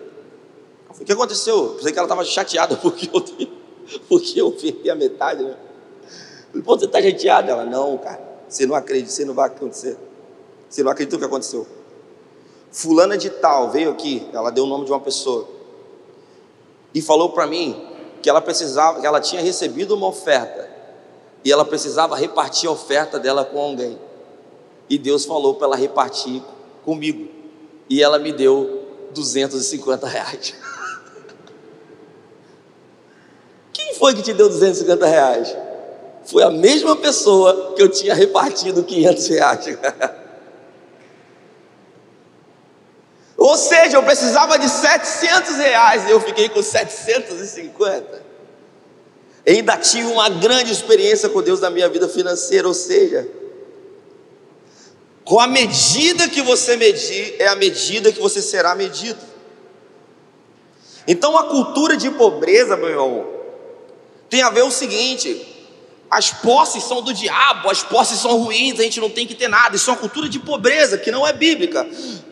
O que aconteceu? Eu pensei que ela estava chateada <laughs> porque eu, porque eu perdi a metade, né? Falei, pô, você está chateada? Ela, não, cara, você não acredita, você não vai acontecer. Você não acredita o que aconteceu. Fulana de tal veio aqui, ela deu o nome de uma pessoa e falou para mim que ela precisava, que ela tinha recebido uma oferta e ela precisava repartir a oferta dela com alguém. E Deus falou para ela repartir comigo. E ela me deu 250 reais. <laughs> Quem foi que te deu 250 reais? Foi a mesma pessoa que eu tinha repartido 500 reais. <laughs> Ou seja, eu precisava de 700 reais e eu fiquei com 750. E ainda tive uma grande experiência com Deus na minha vida financeira, ou seja, com a medida que você medir, é a medida que você será medido. Então a cultura de pobreza, meu irmão, tem a ver o seguinte: as posses são do diabo, as posses são ruins, a gente não tem que ter nada. Isso é uma cultura de pobreza que não é bíblica.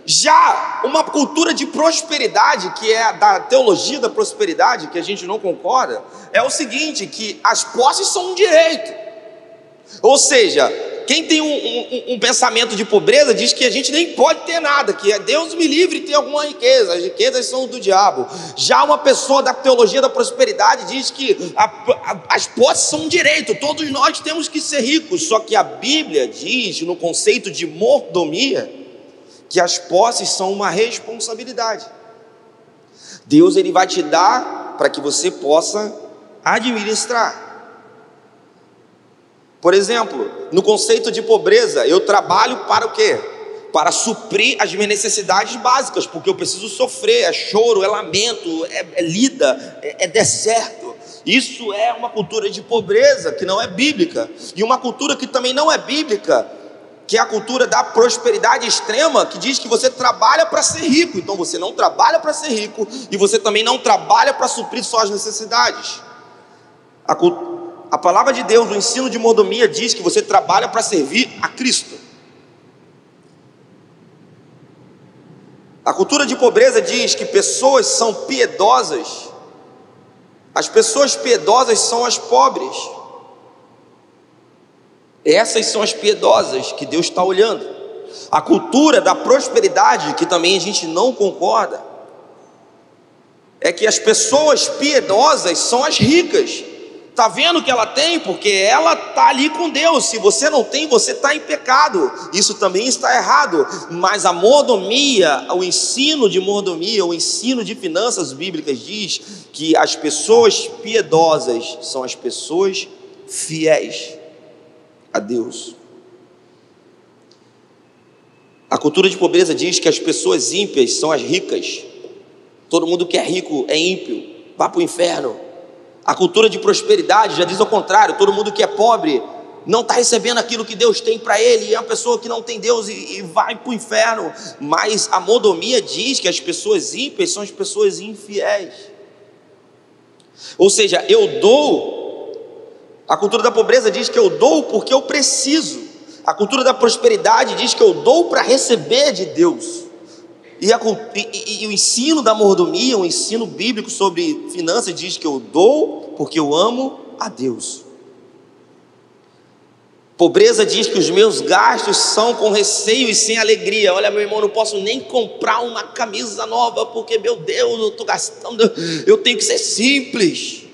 Já uma cultura de prosperidade, que é da teologia da prosperidade, que a gente não concorda, é o seguinte: que as posses são um direito. Ou seja, quem tem um, um, um, pensamento de pobreza diz que a gente nem pode ter nada, que é Deus me livre de ter alguma riqueza, as riquezas são do diabo. Já uma pessoa da teologia da prosperidade diz que a, a, as posses são um direito, todos nós temos que ser ricos, só que a Bíblia diz, no conceito de mordomia, que as posses são uma responsabilidade. Deus ele vai te dar para que você possa administrar. Por exemplo, no conceito de pobreza, eu trabalho para o quê? Para suprir as minhas necessidades básicas, porque eu preciso sofrer, é choro, é lamento, é, é lida, é, é deserto. Isso é uma cultura de pobreza que não é bíblica, e uma cultura que também não é bíblica, que é a cultura da prosperidade extrema, que diz que você trabalha para ser rico. Então você não trabalha para ser rico e você também não trabalha para suprir suas necessidades. A a palavra de Deus, o ensino de mordomia, diz que você trabalha para servir a Cristo. A cultura de pobreza diz que pessoas são piedosas, as pessoas piedosas são as pobres. Essas são as piedosas que Deus está olhando. A cultura da prosperidade, que também a gente não concorda, é que as pessoas piedosas são as ricas. Está vendo que ela tem? Porque ela está ali com Deus. Se você não tem, você está em pecado. Isso também está errado. Mas a mordomia, o ensino de mordomia, o ensino de finanças bíblicas diz que as pessoas piedosas são as pessoas fiéis a Deus. A cultura de pobreza diz que as pessoas ímpias são as ricas. Todo mundo que é rico é ímpio, vá para o inferno. A cultura de prosperidade já diz ao contrário: todo mundo que é pobre não está recebendo aquilo que Deus tem para ele, é uma pessoa que não tem Deus e, e vai para o inferno. Mas a modomia diz que as pessoas ímpias são as pessoas infiéis. Ou seja, eu dou. A cultura da pobreza diz que eu dou porque eu preciso. A cultura da prosperidade diz que eu dou para receber de Deus. E, a, e, e, o ensino da mordomia, o ensino bíblico sobre finanças, diz que eu dou porque eu amo a Deus. Pobreza diz que os meus gastos são com receio e sem alegria. Olha, meu irmão, não posso nem comprar uma camisa nova, porque, meu Deus, eu estou gastando, eu tenho que ser simples.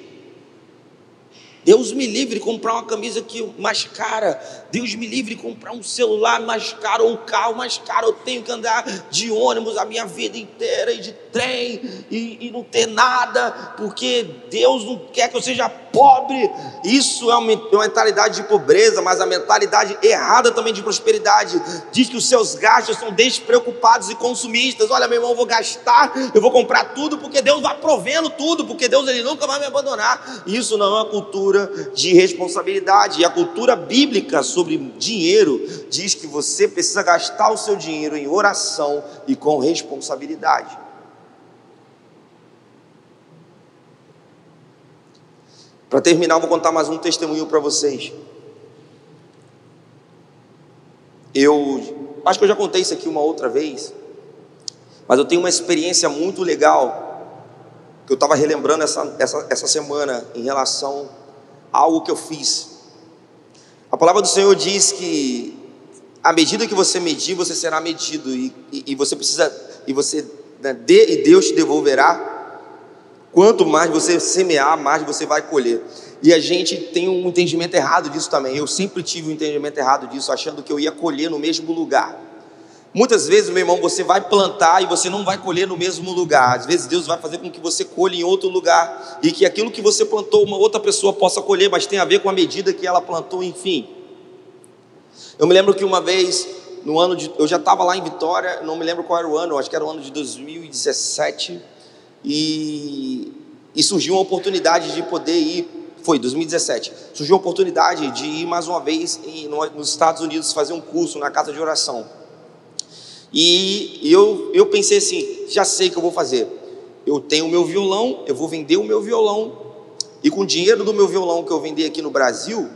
Deus me livre comprar uma camisa que mais cara. Deus me livre comprar um celular mais caro ou um carro mais caro. Eu tenho que andar de ônibus a minha vida inteira e de trem e, e não ter nada, porque Deus não quer que eu seja pobre. Isso é uma, uma mentalidade de pobreza, mas a mentalidade errada também de prosperidade diz que os seus gastos são despreocupados e consumistas. Olha, meu irmão, eu vou gastar, eu vou comprar tudo porque Deus vai provendo tudo, porque Deus ele nunca vai me abandonar. Isso não é uma cultura de responsabilidade. E a cultura bíblica sobre dinheiro diz que você precisa gastar o seu dinheiro em oração e com responsabilidade. Para terminar, vou contar mais um testemunho para vocês. Eu acho que eu já contei isso aqui uma outra vez, mas eu tenho uma experiência muito legal que eu estava relembrando essa, essa, essa semana em relação algo que eu fiz. A palavra do Senhor diz que à medida que você medir, você será medido e, e, e você precisa e você né, dê e Deus te devolverá. Quanto mais você semear, mais você vai colher. E a gente tem um entendimento errado disso também. Eu sempre tive um entendimento errado disso, achando que eu ia colher no mesmo lugar. Muitas vezes, meu irmão, você vai plantar e você não vai colher no mesmo lugar. Às vezes Deus vai fazer com que você colhe em outro lugar e que aquilo que você plantou uma outra pessoa possa colher, mas tem a ver com a medida que ela plantou, enfim. Eu me lembro que uma vez, no ano de, eu já estava lá em Vitória, não me lembro qual era o ano, acho que era o ano de 2017, e, e surgiu uma oportunidade de poder ir foi 2017. Surgiu a oportunidade de ir mais uma vez em, nos Estados Unidos fazer um curso na casa de oração. E eu, eu pensei assim: já sei o que eu vou fazer. Eu tenho o meu violão, eu vou vender o meu violão, e com o dinheiro do meu violão que eu vender aqui no Brasil,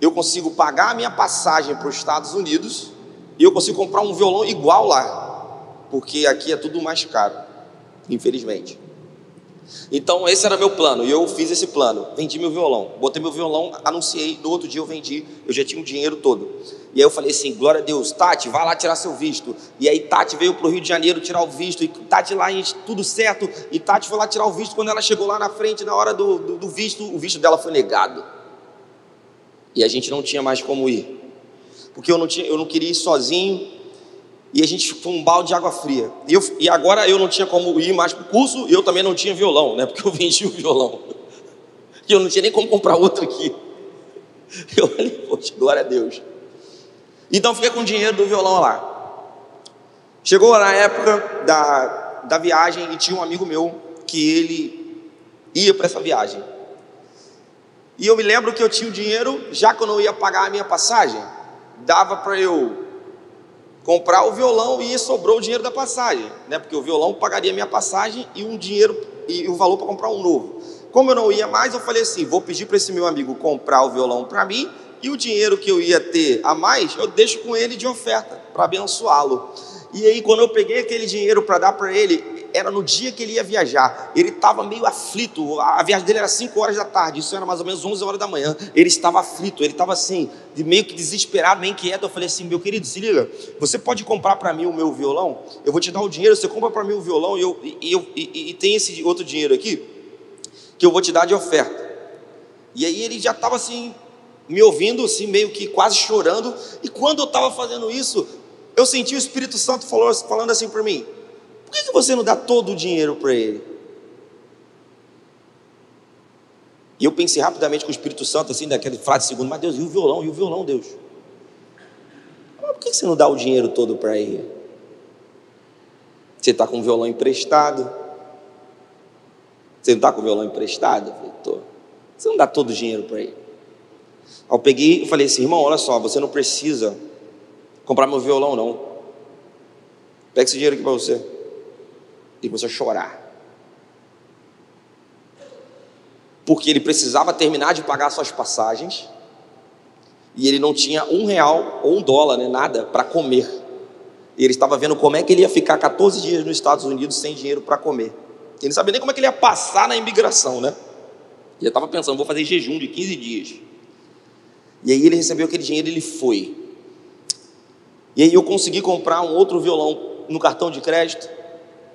eu consigo pagar a minha passagem para os Estados Unidos e eu consigo comprar um violão igual lá, porque aqui é tudo mais caro, infelizmente. Então esse era meu plano, e eu fiz esse plano. Vendi meu violão, botei meu violão, anunciei, no outro dia eu vendi, eu já tinha o dinheiro todo. E aí eu falei assim: glória a Deus, Tati, vai lá tirar seu visto. E aí Tati veio para o Rio de Janeiro tirar o visto, e Tati lá, tudo certo. E Tati foi lá tirar o visto. Quando ela chegou lá na frente, na hora do, do, do visto, o visto dela foi negado. E a gente não tinha mais como ir, porque eu não, tinha, eu não queria ir sozinho. E a gente foi um balde de água fria. E, eu, e agora eu não tinha como ir mais para o curso, e eu também não tinha violão, né? Porque <laughs> eu vendi o violão. E eu não tinha nem como comprar outro aqui. <laughs> Eu falei, poxa, glória a Deus. Então fiquei com o dinheiro do violão lá. Chegou na época da, da viagem e tinha um amigo meu que ele ia para essa viagem. E eu me lembro que eu tinha o dinheiro, já que eu não ia pagar a minha passagem, dava para eu comprar o violão e sobrou o dinheiro da passagem, né? Porque o violão pagaria minha passagem e um dinheiro e o valor para comprar um novo. Como eu não ia mais, eu falei assim: vou pedir para esse meu amigo comprar o violão para mim e o dinheiro que eu ia ter a mais, eu deixo com ele de oferta, para abençoá-lo. E aí, quando eu peguei aquele dinheiro para dar para ele, era no dia que ele ia viajar. Ele estava meio aflito. A viagem dele era 5 horas da tarde, isso era mais ou menos 11 horas da manhã. Ele estava aflito, ele estava assim, meio que desesperado, meio inquieto. Eu falei assim: meu querido, se liga, você pode comprar para mim o meu violão? Eu vou te dar o dinheiro, você compra para mim o violão e, eu, e, eu, e, e tem esse outro dinheiro aqui que eu vou te dar de oferta. E aí ele já estava assim, me ouvindo assim, meio que quase chorando. E quando eu estava fazendo isso, eu senti o Espírito Santo falando assim para mim: por que, você não dá todo o dinheiro para ele? E eu pensei rapidamente com o Espírito Santo, assim, daquele frase segundo, mas Deus, e o violão, e o violão, Deus? Mas por que você não dá o dinheiro todo para ele? Você está com o violão emprestado? Você não está com o violão emprestado? Eu falei, tô. Você não dá todo o dinheiro para ele? eu peguei e falei assim, irmão, olha só, você não precisa comprar meu violão, não. Pega esse dinheiro aqui para você. E você chorar. Porque ele precisava terminar de pagar suas passagens. E ele não tinha um real ou um dólar, né, nada, para comer. E ele estava vendo como é que ele ia ficar 14 dias nos Estados Unidos sem dinheiro para comer. Ele não sabia nem como é que ele ia passar na imigração, né? E eu estava pensando, vou fazer jejum de 15 dias. E aí ele recebeu aquele dinheiro e ele foi. E aí eu consegui comprar um outro violão no cartão de crédito,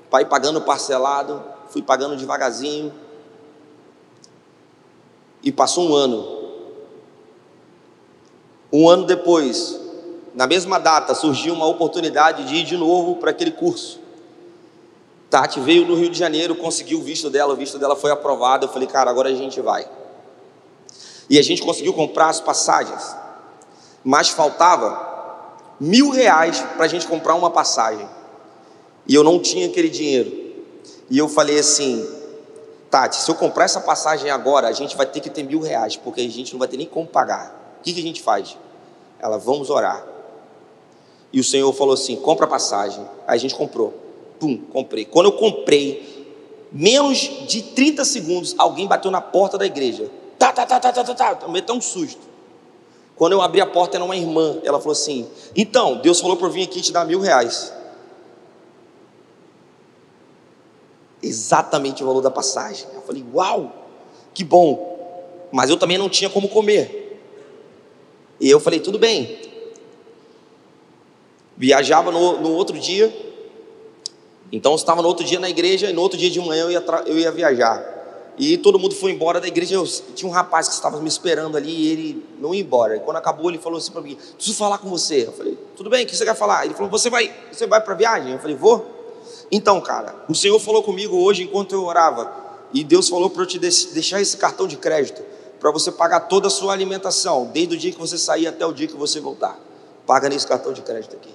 para ir pagando parcelado, fui pagando devagarzinho. E passou um ano. Um ano depois, na mesma data, surgiu uma oportunidade de ir de novo para aquele curso. Tati veio no Rio de Janeiro, conseguiu o visto dela, o visto dela foi aprovado. Eu falei, cara, agora a gente vai. E a gente conseguiu comprar as passagens, mas faltava mil reais para a gente comprar uma passagem. E eu não tinha aquele dinheiro. E eu falei assim, Tati, se eu comprar essa passagem agora, a gente vai ter que ter mil reais, porque a gente não vai ter nem como pagar. O que, que a gente faz? Ela, vamos orar. E o Senhor falou assim: compra a passagem. Aí a gente comprou. Pum, comprei. Quando eu comprei, menos de 30 segundos, alguém bateu na porta da igreja. Tá, tá, tá, tá, tá, tá, tá. Me deu um susto. Quando eu abri a porta, era uma irmã. Ela falou assim: Então, Deus falou para vir aqui te dar mil reais. Exatamente o valor da passagem. Eu falei: Uau, que bom. Mas eu também não tinha como comer. E eu falei: Tudo bem. Viajava no, no outro dia. Então eu estava no outro dia na igreja e no outro dia de manhã eu ia, eu ia viajar. E todo mundo foi embora da igreja. Eu, tinha um rapaz que estava me esperando ali e ele não ia embora. E quando acabou, ele falou assim para mim: Preciso falar com você. Eu falei: Tudo bem, o que você quer falar? Ele falou: Você vai, você vai para a viagem? Eu falei: Vou. Então, cara, o Senhor falou comigo hoje enquanto eu orava. E Deus falou para eu te deixar esse cartão de crédito para você pagar toda a sua alimentação, desde o dia que você sair até o dia que você voltar. Paga nesse cartão de crédito aqui.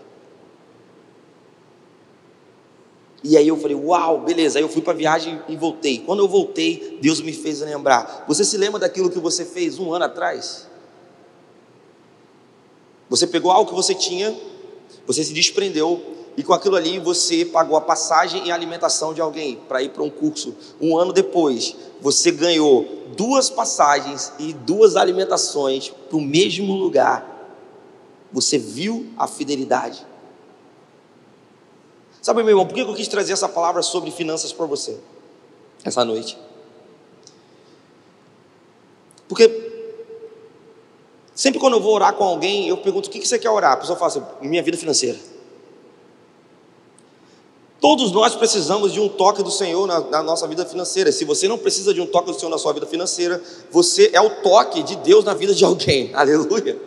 E aí eu falei, uau, beleza. Aí eu fui para a viagem e voltei. Quando eu voltei, Deus me fez lembrar. Você se lembra daquilo que você fez um ano atrás? Você pegou algo que você tinha, você se desprendeu, e com aquilo ali você pagou a passagem e a alimentação de alguém para ir para um curso. Um ano depois, você ganhou duas passagens e duas alimentações para o mesmo lugar. Você viu a fidelidade. Sabe, meu irmão, por que eu quis trazer essa palavra sobre finanças para você essa noite? Porque sempre quando eu vou orar com alguém, eu pergunto: o que você quer orar? A pessoa fala assim: minha vida financeira. Todos nós precisamos de um toque do Senhor na, na, nossa vida financeira. Se você não precisa de um toque do Senhor na sua vida financeira, você é o toque de Deus na vida de alguém. <laughs> Aleluia.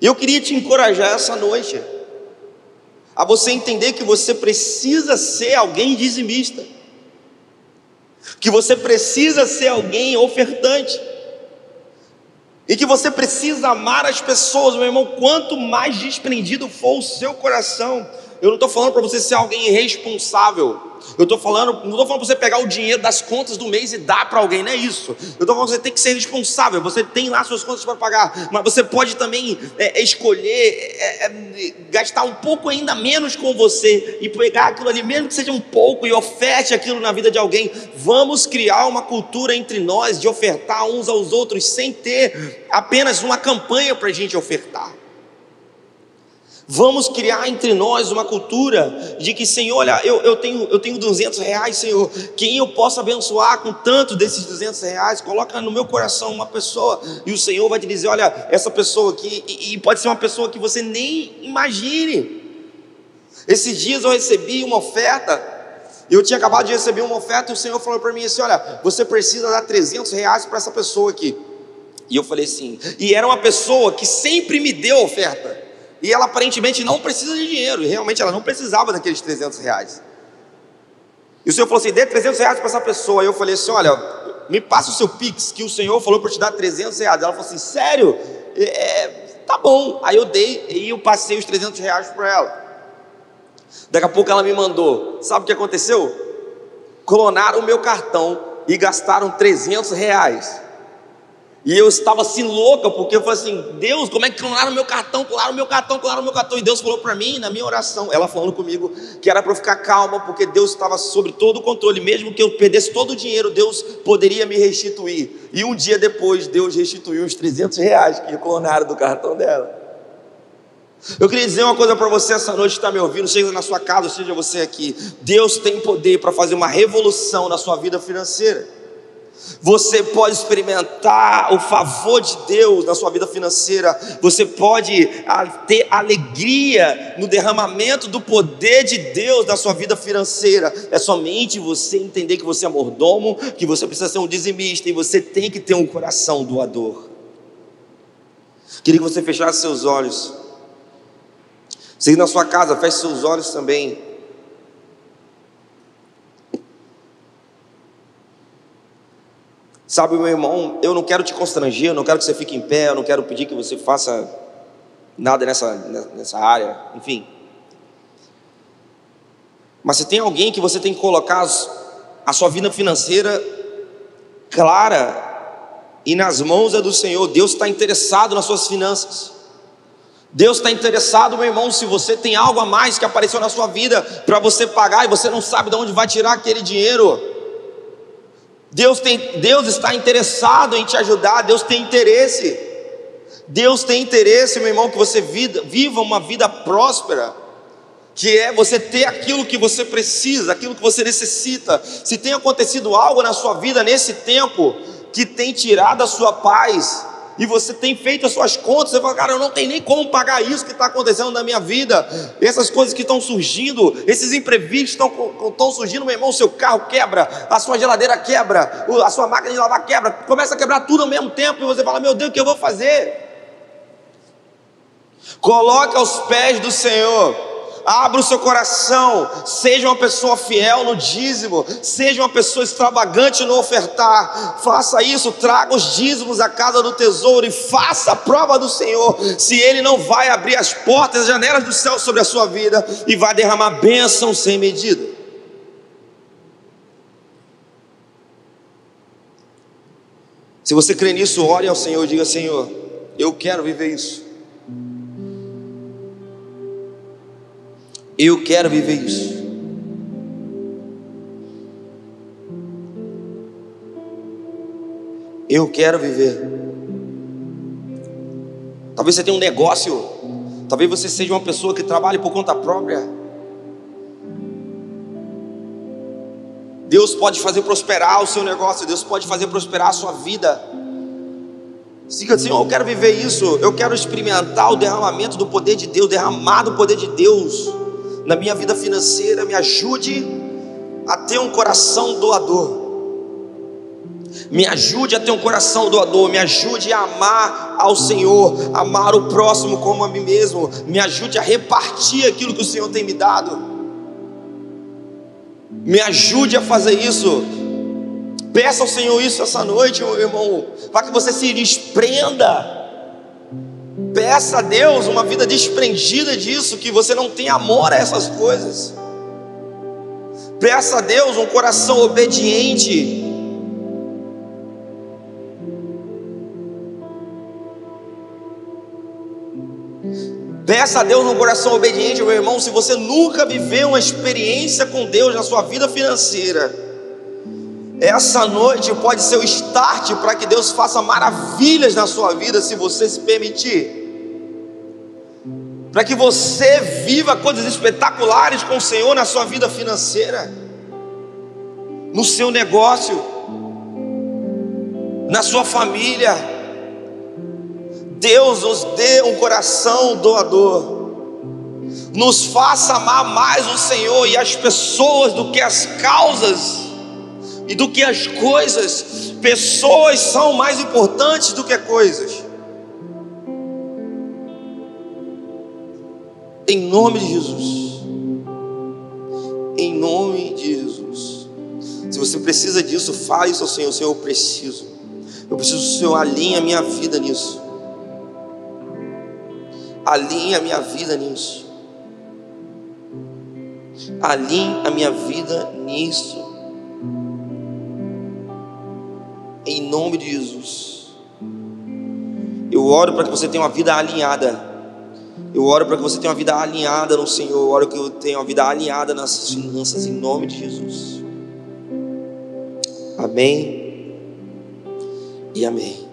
E eu queria te encorajar essa noite a você entender que você precisa ser alguém dizimista, que você precisa ser alguém ofertante, e que você precisa amar as pessoas, meu irmão. Quanto mais desprendido for o seu coração, eu não estou falando para você ser alguém irresponsável. Eu estou falando, não estou falando para você pegar o dinheiro das contas do mês e dar para alguém, não é isso. Eu estou falando que você tem que ser responsável. Você tem lá suas contas para pagar, mas você pode também é, escolher é, é, gastar um pouco ainda menos com você e pegar aquilo ali, mesmo que seja um pouco, e oferte aquilo na vida de alguém. Vamos criar uma cultura entre nós de ofertar uns aos outros sem ter apenas uma campanha para a gente ofertar. Vamos criar entre nós uma cultura de que, Senhor, olha, eu, eu, tenho, eu tenho 200 reais, Senhor, quem eu posso abençoar com tanto desses 200 reais, coloca no meu coração uma pessoa, e o Senhor vai te dizer: olha, essa pessoa aqui, e, e pode ser uma pessoa que você nem imagine. Esses dias eu recebi uma oferta, eu tinha acabado de receber uma oferta, e o Senhor falou para mim assim: olha, você precisa dar 300 reais para essa pessoa aqui. E eu falei assim, e era uma pessoa que sempre me deu oferta. E ela aparentemente não precisa de dinheiro, e realmente ela não precisava daqueles 300 reais. E o Senhor falou assim: dê 300 reais para essa pessoa. E eu falei assim: olha, me passa o seu Pix, que o Senhor falou para te dar 300 reais. Ela falou assim: sério? É, tá bom. Aí eu dei e eu passei os 300 reais para ela. Daqui a pouco ela me mandou: sabe o que aconteceu? Clonaram o meu cartão e gastaram 300 reais. E eu estava assim louca, porque eu falei assim: Deus, como é que clonaram meu cartão? Clonaram meu cartão, clonaram meu cartão. E Deus falou para mim, na minha oração, ela falando comigo, que era para eu ficar calma, porque Deus estava sobre todo o controle. Mesmo que eu perdesse todo o dinheiro, Deus poderia me restituir. E um dia depois, Deus restituiu os 300 reais que clonaram do cartão dela. Eu queria dizer uma coisa para você essa noite que está me ouvindo, seja na sua casa, seja você aqui. Deus tem poder para fazer uma revolução na sua vida financeira. Você pode experimentar o favor de Deus na sua vida financeira. Você pode ah, ter alegria no derramamento do poder de Deus na sua vida financeira. É somente você entender que você é mordomo, que você precisa ser um dizimista e você tem que ter um coração doador. Queria que você fechasse seus olhos. Você na sua casa, feche seus olhos também. Sabe, meu irmão, eu não quero te constranger, eu não quero que você fique em pé, eu não quero pedir que você faça nada nessa, nessa área, enfim. Mas se tem alguém que você tem que colocar a sua vida financeira clara e nas mãos é do Senhor, Deus está interessado nas suas finanças. Deus está interessado, meu irmão, se você tem algo a mais que apareceu na sua vida para você pagar e você não sabe de onde vai tirar aquele dinheiro. Deus, tem, Deus está interessado em te ajudar, Deus tem interesse. Deus tem interesse, meu irmão, que você vida, viva uma vida próspera, que é você ter aquilo que você precisa, aquilo que você necessita. Se tem acontecido algo na sua vida nesse tempo que tem tirado a sua paz, e você tem feito as suas contas, você fala, cara, eu não tenho nem como pagar isso que está acontecendo na minha vida, essas coisas que estão surgindo, esses imprevistos estão, estão surgindo, meu irmão, seu carro quebra, a sua geladeira quebra, a sua máquina de lavar quebra, começa a quebrar tudo ao mesmo tempo, e você fala, meu Deus, o que eu vou fazer? Coloque aos pés do Senhor, abra o seu coração, seja uma pessoa fiel no dízimo, seja uma pessoa extravagante no ofertar, faça isso, traga os dízimos à casa do tesouro e faça a prova do Senhor, se Ele não vai abrir as portas, as janelas do céu sobre a sua vida e vai derramar bênção sem medida. Se você crê nisso, ore ao Senhor e diga: Senhor, eu quero viver isso. Eu quero viver isso. Eu quero viver. Talvez você tenha um negócio, talvez você seja uma pessoa que trabalhe por conta própria. Deus pode fazer prosperar o seu negócio, Deus pode fazer prosperar a sua vida. Diga assim: eu quero viver isso, eu quero experimentar o derramamento do poder de Deus, derramado o poder de Deus na minha vida financeira, me ajude a ter um coração doador. Me ajude a ter um coração doador, me ajude a amar ao Senhor, amar o próximo como a mim mesmo, me ajude a repartir aquilo que o Senhor tem me dado. Me ajude a fazer isso. Peça ao Senhor isso essa noite, meu irmão, para que você se desprenda Peça a Deus uma vida desprendida disso, que você não tem amor a essas coisas. Peça a Deus um coração obediente. Peça a Deus um coração obediente, meu irmão. Se você nunca viveu uma experiência com Deus na sua vida financeira, essa noite pode ser o start para que Deus faça maravilhas na sua vida, se você se permitir para que você viva coisas espetaculares com o Senhor na sua vida financeira, no seu negócio, na sua família. Deus nos dê um coração doador, nos faça amar mais o Senhor e as pessoas do que as causas e do que as coisas. Pessoas são mais importantes do que coisas. Em nome de Jesus. Em nome de Jesus. Se você precisa disso, fale isso ao Senhor. Senhor, eu preciso. Eu preciso que o Senhor alinhe a minha vida nisso. Alinhe a minha vida nisso. Alinhe a minha vida nisso. Em nome de Jesus. Eu oro para que você tenha uma vida alinhada eu oro para que você tenha uma vida alinhada no Senhor. Eu oro que eu tenha uma vida alinhada nas finanças, em nome de Jesus. Amém e amém.